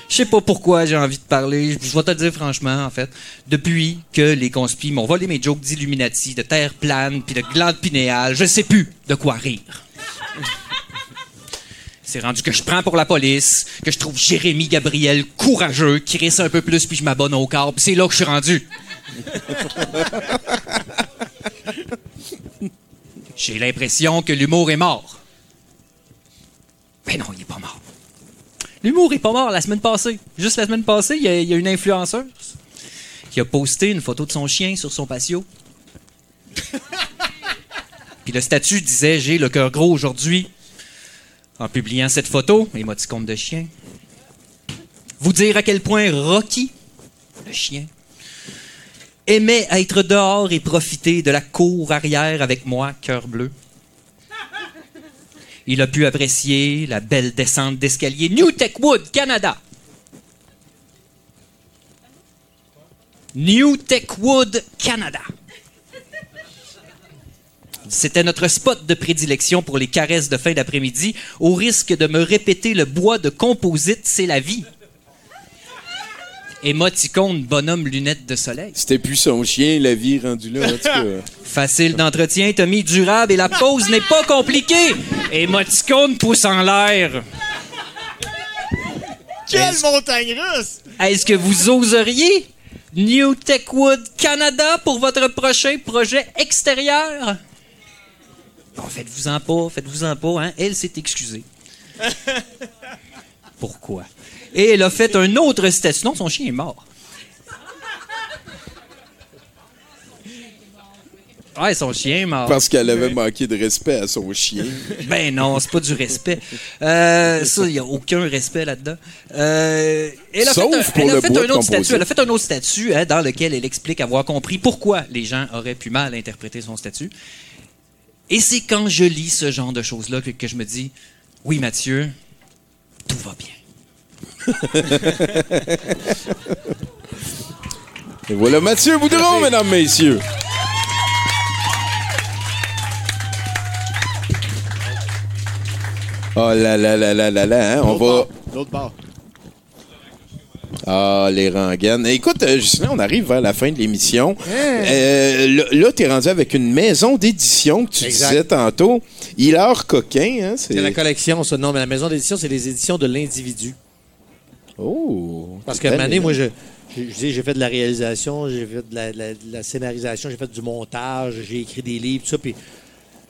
Je sais pas pourquoi j'ai envie de parler. Je vais te dire franchement, en fait. Depuis que les conspis m'ont volé mes jokes d'Illuminati, de terre plane, puis de glande pinéale, je sais plus de quoi rire. C'est rendu que je prends pour la police, que je trouve Jérémy Gabriel courageux, qui risse un peu plus, puis je m'abonne au corps, c'est là que je suis rendu. J'ai l'impression que l'humour est mort. Ben non, il est pas mort. L'humour est pas mort la semaine passée. Juste la semaine passée, il y, a- il y a une influenceuse qui a posté une photo de son chien sur son patio. Puis le statut disait J'ai le cœur gros aujourd'hui. En publiant cette photo, émoticône de chien. Vous dire à quel point Rocky, le chien, aimait être dehors et profiter de la cour arrière avec moi, cœur bleu. Il a pu apprécier la belle descente d'escalier New Techwood, Canada. New Techwood, Canada. C'était notre spot de prédilection pour les caresses de fin d'après-midi, au risque de me répéter le bois de composite, c'est la vie. Émoticône, bonhomme, lunettes de soleil. C'était plus son chien, la vie rendue là. En tout cas. Facile d'entretien, Tommy, durable et la pause n'est pas compliquée. Émoticône pousse en l'air. Quelle montagne russe! Est-ce que vous oseriez New Techwood Canada pour votre prochain projet extérieur? Bon, faites-vous-en pas, faites-vous-en pas, hein? Elle s'est excusée. Pourquoi? Et elle a fait un autre statut. Non, son chien est mort. Ouais, son chien est mort. Parce qu'elle avait manqué de respect à son chien. Ben non, c'est pas du respect. Euh, ça, il n'y a aucun respect là-dedans. Euh, elle a Sauf fait, un, pour elle a le fait bois un autre statut. Elle a fait un autre statut hein, dans lequel elle explique avoir compris pourquoi les gens auraient pu mal interpréter son statut. Et c'est quand je lis ce genre de choses-là que, que je me dis, oui, Mathieu, tout va bien. Et voilà Mathieu Boudron, mesdames, messieurs. Oh là là là là là là, hein, on va... L'autre bord. Ah, les rengaines. Écoute, euh, Ghislain, on arrive vers la fin de l'émission. Euh, là, là, t'es rendu avec une maison d'édition que tu Exact. disais tantôt. Hilaire Coquin, hein, C'est la collection, ça. Non, mais la maison d'édition, c'est les éditions de l'individu. Oh! Parce donné, là. moi, je, je- je dis, j'ai fait de la réalisation, j'ai fait de la, de la- de la scénarisation, j'ai fait du montage, j'ai écrit des livres, tout ça. Puis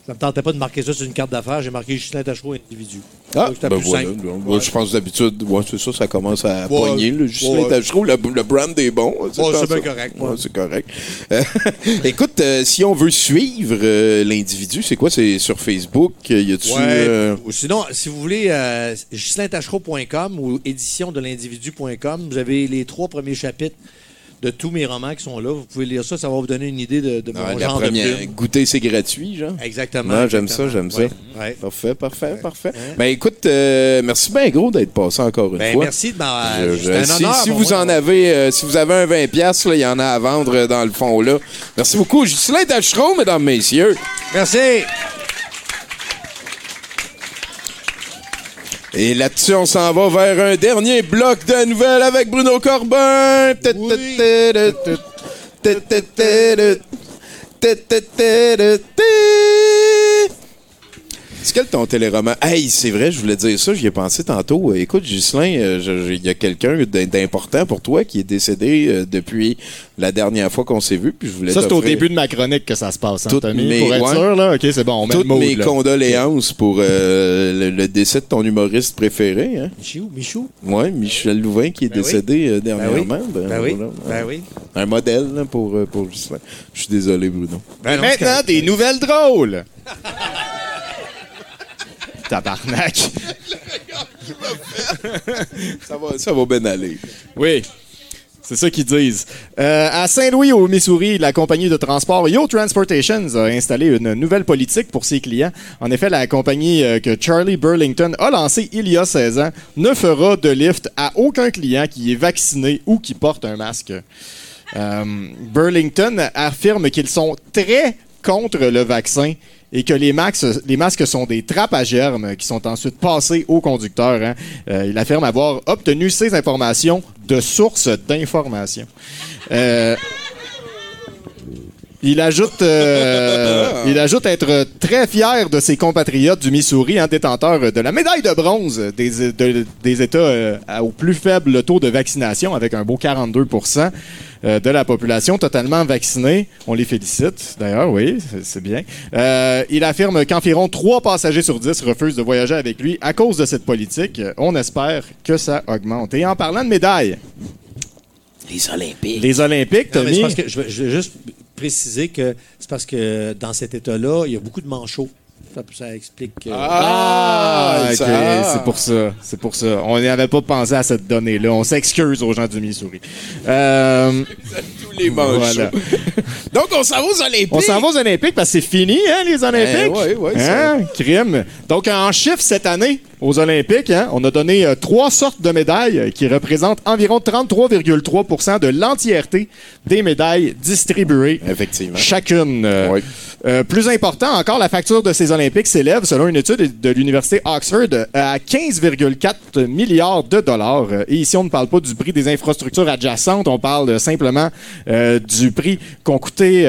ça me tentait pas de marquer ça sur une carte d'affaires. J'ai marqué Justin Tachereau, individu. Ah, Donc, ben voilà. Je pense d'habitude, ouais, c'est ça, ça commence à Ouais, pogner. là. Tachereau, le, le brand est bon. C'est bien correct, c'est correct. Euh, écoute, euh, si on veut suivre euh, l'individu, c'est quoi? C'est sur Facebook? Y a-tu... Euh, Sinon, si vous voulez, gislaintachereau.com ou édition de l'individu.com, vous avez les trois premiers chapitres de tous mes romans qui sont là. Vous pouvez lire ça, ça va vous donner une idée de, de mon ouais, la genre première, de plume. goûter, c'est gratuit, genre. Exactement. Non, j'aime ça, j'aime ça. Ouais. Parfait, parfait, parfait. Ben écoute, euh, merci bien gros d'être passé encore une Ben, fois. merci de m'avoir. Je- un si, honneur si pour vous moi. en avez, euh, si vous avez un 20 pièces, il y en a à vendre euh, dans le fond là. Merci beaucoup, Ghislain Tachereau, mesdames, messieurs. Merci. Et là-dessus, on s'en va vers un dernier bloc de nouvelles avec Bruno Corbin. C'est quel ton téléroman? Hey, c'est vrai, je voulais dire ça, j'y ai pensé tantôt. Euh, Écoute, Ghislain, euh, il y a quelqu'un d'im- d'important pour toi qui est décédé euh, depuis la dernière fois qu'on s'est vu, puis je voulais Ça, c'est au début de ma chronique que ça se passe, hein, Toutes Tommy? mes- Pour être ouais. sûr, là, OK, c'est bon, on met le toutes mot, mes là. condoléances pour euh, le, le décès de ton humoriste préféré. Hein? Michou, Michou. Oui, Michel Louvain qui est Ben oui. décédé Ben oui. dernièrement. Ben oui. voilà. Ben oui. Un modèle là, pour, pour Ghislain. Je suis désolé, Bruno. Ben non, Maintenant, des nouvelles drôles. Tabarnak. ça, va, ça va bien aller. Oui. C'est ça qu'ils disent. Euh, à Saint-Louis, au Missouri, la compagnie de transport Yo Transportations a installé une nouvelle politique pour ses clients. En effet, la compagnie euh, que Charlie Burlington a lancée il y a 16 ans ne fera de lift à aucun client qui est vacciné ou qui porte un masque. Euh, Burlington affirme qu'ils sont très contre le vaccin et que les, masques sont des trappes germes qui sont ensuite passés au conducteur. hein. Euh, il affirme avoir obtenu ces informations de sources d'informations. Euh, il ajoute, euh, il ajoute être très fier de ses compatriotes du Missouri, hein, détenteurs de la médaille de bronze des, de- des États euh, au plus faible taux de vaccination, avec un beau 42% euh, de la population totalement vaccinée. On les félicite, d'ailleurs, oui, c'est- bien. Euh, il affirme qu'environ 3 passagers sur 10 refusent de voyager avec lui à cause de cette politique. On espère que ça augmente. Et en parlant de médailles, Les Olympiques. les Olympiques, Non, mais Tommy... que je, veux juste préciser que c'est parce que dans cet état-là, il y a beaucoup de manchots. Ça, ça explique. que- Ah, ok, ça- c'est pour ça. C'est pour ça. On n'avait pas pensé à cette donnée-là. On s'excuse aux gens du Missouri. Euh, Tous les manchots. Voilà. Donc, on s'en va aux Olympiques. on s'en va aux Olympiques parce que c'est fini, hein, les Olympiques? Eh, ouais, ouais, ça- Hein? Crime. Donc, en chiffres cette année, aux Olympiques, hein, on a donné euh, trois sortes de médailles qui représentent environ 33,3% de l'entièreté des médailles distribuées. Effectivement. Chacune. Euh, Ouais. Euh, plus important encore, la facture de ces Olympiques s'élève, selon une étude de l'Université Oxford, euh, à 15,4 milliards de dollars. Euh, Et ici, on ne parle pas du prix des infrastructures adjacentes, on parle simplement du prix qu'ont coûté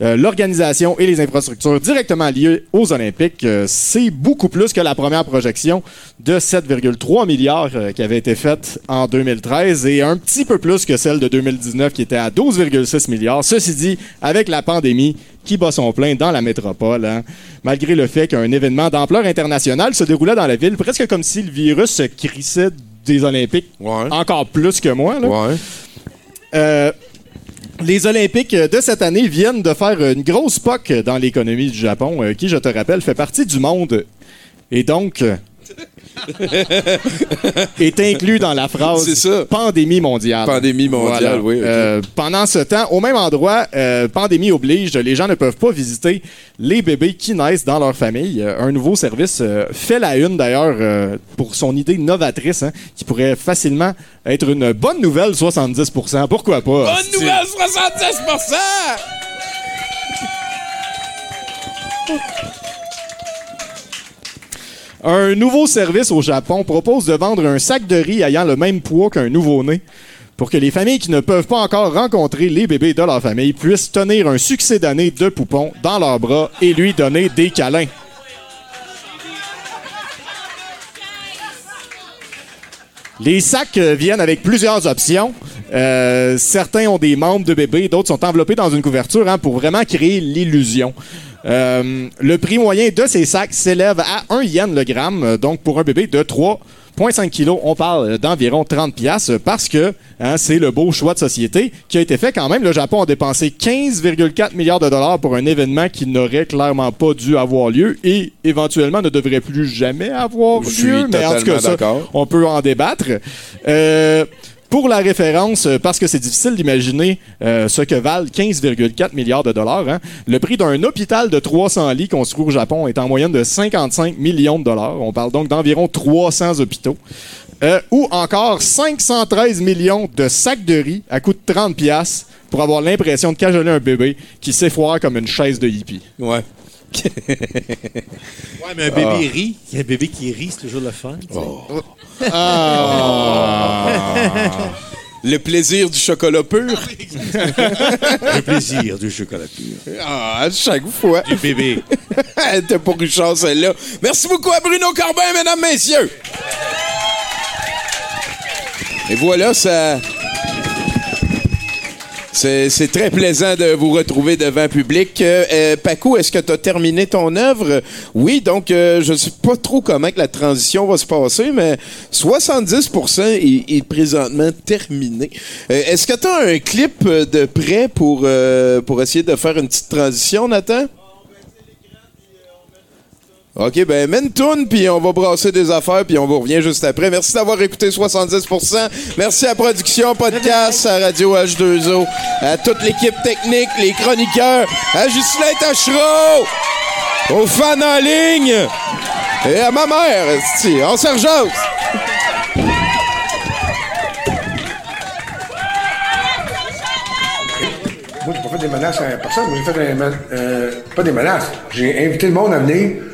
l'organisation et les infrastructures directement liées aux Olympiques. C'est beaucoup plus que la première projection de 7,3 milliards qui avait été faite en 2013 et un petit peu plus que celle de 2019 qui était à 12,6 milliards. Ceci dit, avec la pandémie qui bat son plein dans la métropole, hein, malgré le fait qu'un événement d'ampleur internationale se déroulait dans la ville, presque comme si le virus se crissait des Olympiques Ouais. encore plus que moi. là. Ouais. Euh, Les Olympiques de cette année viennent de faire une grosse poque dans l'économie du Japon, euh, qui, je te rappelle, fait partie du monde. Et donc, est inclus dans la phrase pandémie mondiale. Pandémie mondiale, oui, ok. Euh, pendant ce temps, au même endroit, euh, pandémie oblige, les gens ne peuvent pas visiter les bébés qui naissent dans leur famille. Euh, un nouveau service euh, fait la une d'ailleurs euh, pour son idée novatrice, hein, qui pourrait facilement être une bonne nouvelle 70%. Pourquoi pas? Bonne nouvelle, 70%! Un nouveau service au Japon propose de vendre un sac de riz ayant le même poids qu'un nouveau-né pour que les familles qui ne peuvent pas encore rencontrer les bébés de leur famille puissent tenir un succès d'année de poupon dans leurs bras et lui donner des câlins. Les sacs viennent avec plusieurs options. Euh, certains ont des membres de bébé, d'autres sont enveloppés dans une couverture hein, pour vraiment créer l'illusion. Euh, le prix moyen de ces sacs s'élève à 1 yen le gramme, donc pour un bébé de 3,5 kilos, on parle d'environ 30 piastres parce que hein, c'est le beau choix de société qui a été fait quand même. Le Japon a dépensé 15,4 milliards de dollars pour un événement qui n'aurait clairement pas dû avoir lieu et éventuellement ne devrait plus jamais avoir Je suis lieu. Mais en tout cas, ça, on peut en débattre. Euh, pour la référence, euh, parce que c'est difficile d'imaginer euh, ce que valent 15,4 milliards de dollars, hein, le prix d'un hôpital de 300 lits construit au Japon est en moyenne de 55 millions de dollars. On parle donc d'environ 300 hôpitaux. Euh, ou encore 513 millions de sacs de riz à coût de 30 piastres pour avoir l'impression de cajoler un bébé qui s'effoire comme une chaise de hippie. Ouais. Ouais, mais un bébé Ah. rit. Un bébé qui rit, c'est toujours le fun. sais. Oh. Ah. Le plaisir du chocolat pur. Le plaisir du chocolat pur. Ah, à chaque fois. Du bébé. T'as pas eu chance, celle-là. Merci beaucoup à Bruno Corbin, mesdames, messieurs. Et voilà, ça. C'est très plaisant de vous retrouver devant public. Euh, euh, Paco, est-ce que tu as terminé ton œuvre? Oui, donc euh, je sais pas trop comment que la transition va se passer, mais 70 est, est présentement terminé. Euh, est-ce que tu as un clip de prêt pour, euh, pour essayer de faire une petite transition, Nathan? OK, ben mène puis on va brasser des affaires, puis on vous revient juste après. Merci d'avoir écouté 70%. Merci à production, podcast, à Radio H2O, à toute l'équipe technique, les chroniqueurs, à Ghislain Tachereau, aux fans en ligne, et à ma mère, esti, on. Moi, j'ai pas fait des menaces à personne. Moi, j'ai fait des, euh, pas des menaces. J'ai invité le monde à venir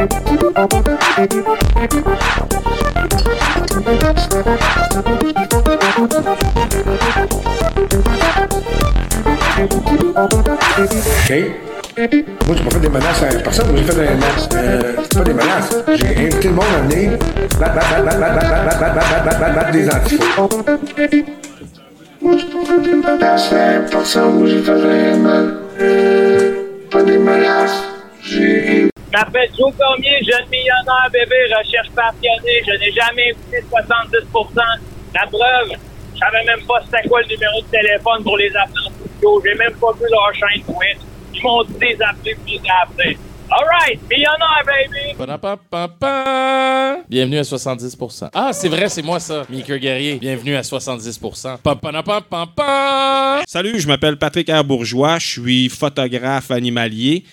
Ok, Moi, je pas fait des menaces à personne. Moi, j'ai fait des menaces. Euh, pas des menaces. J'ai invité le monde à venir battre des. Moi, je pas fait des menaces à personne. J'ai fait des menaces. Pas des. J'ai je m'appelle Joe Cormier, jeune millionnaire bébé, recherche passionnée. Je n'ai jamais écouté 70% La preuve, je savais même pas c'était quoi le numéro de téléphone pour les appels sociaux. J'ai même pas vu leur chaîne Twitch. Ils m'ont dit des appelés puis des appelés. All right, millionnaire baby! Bienvenue à 70%. Ah, c'est vrai, c'est moi ça, Mickey Guerrier. Bienvenue à 70%. Pa-pa-da-pa-pa-pa. Salut, je m'appelle Patrick R. Bourgeois, je suis photographe animalier,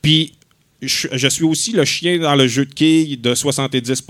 puis je, suis aussi le chien dans le jeu de quilles de 70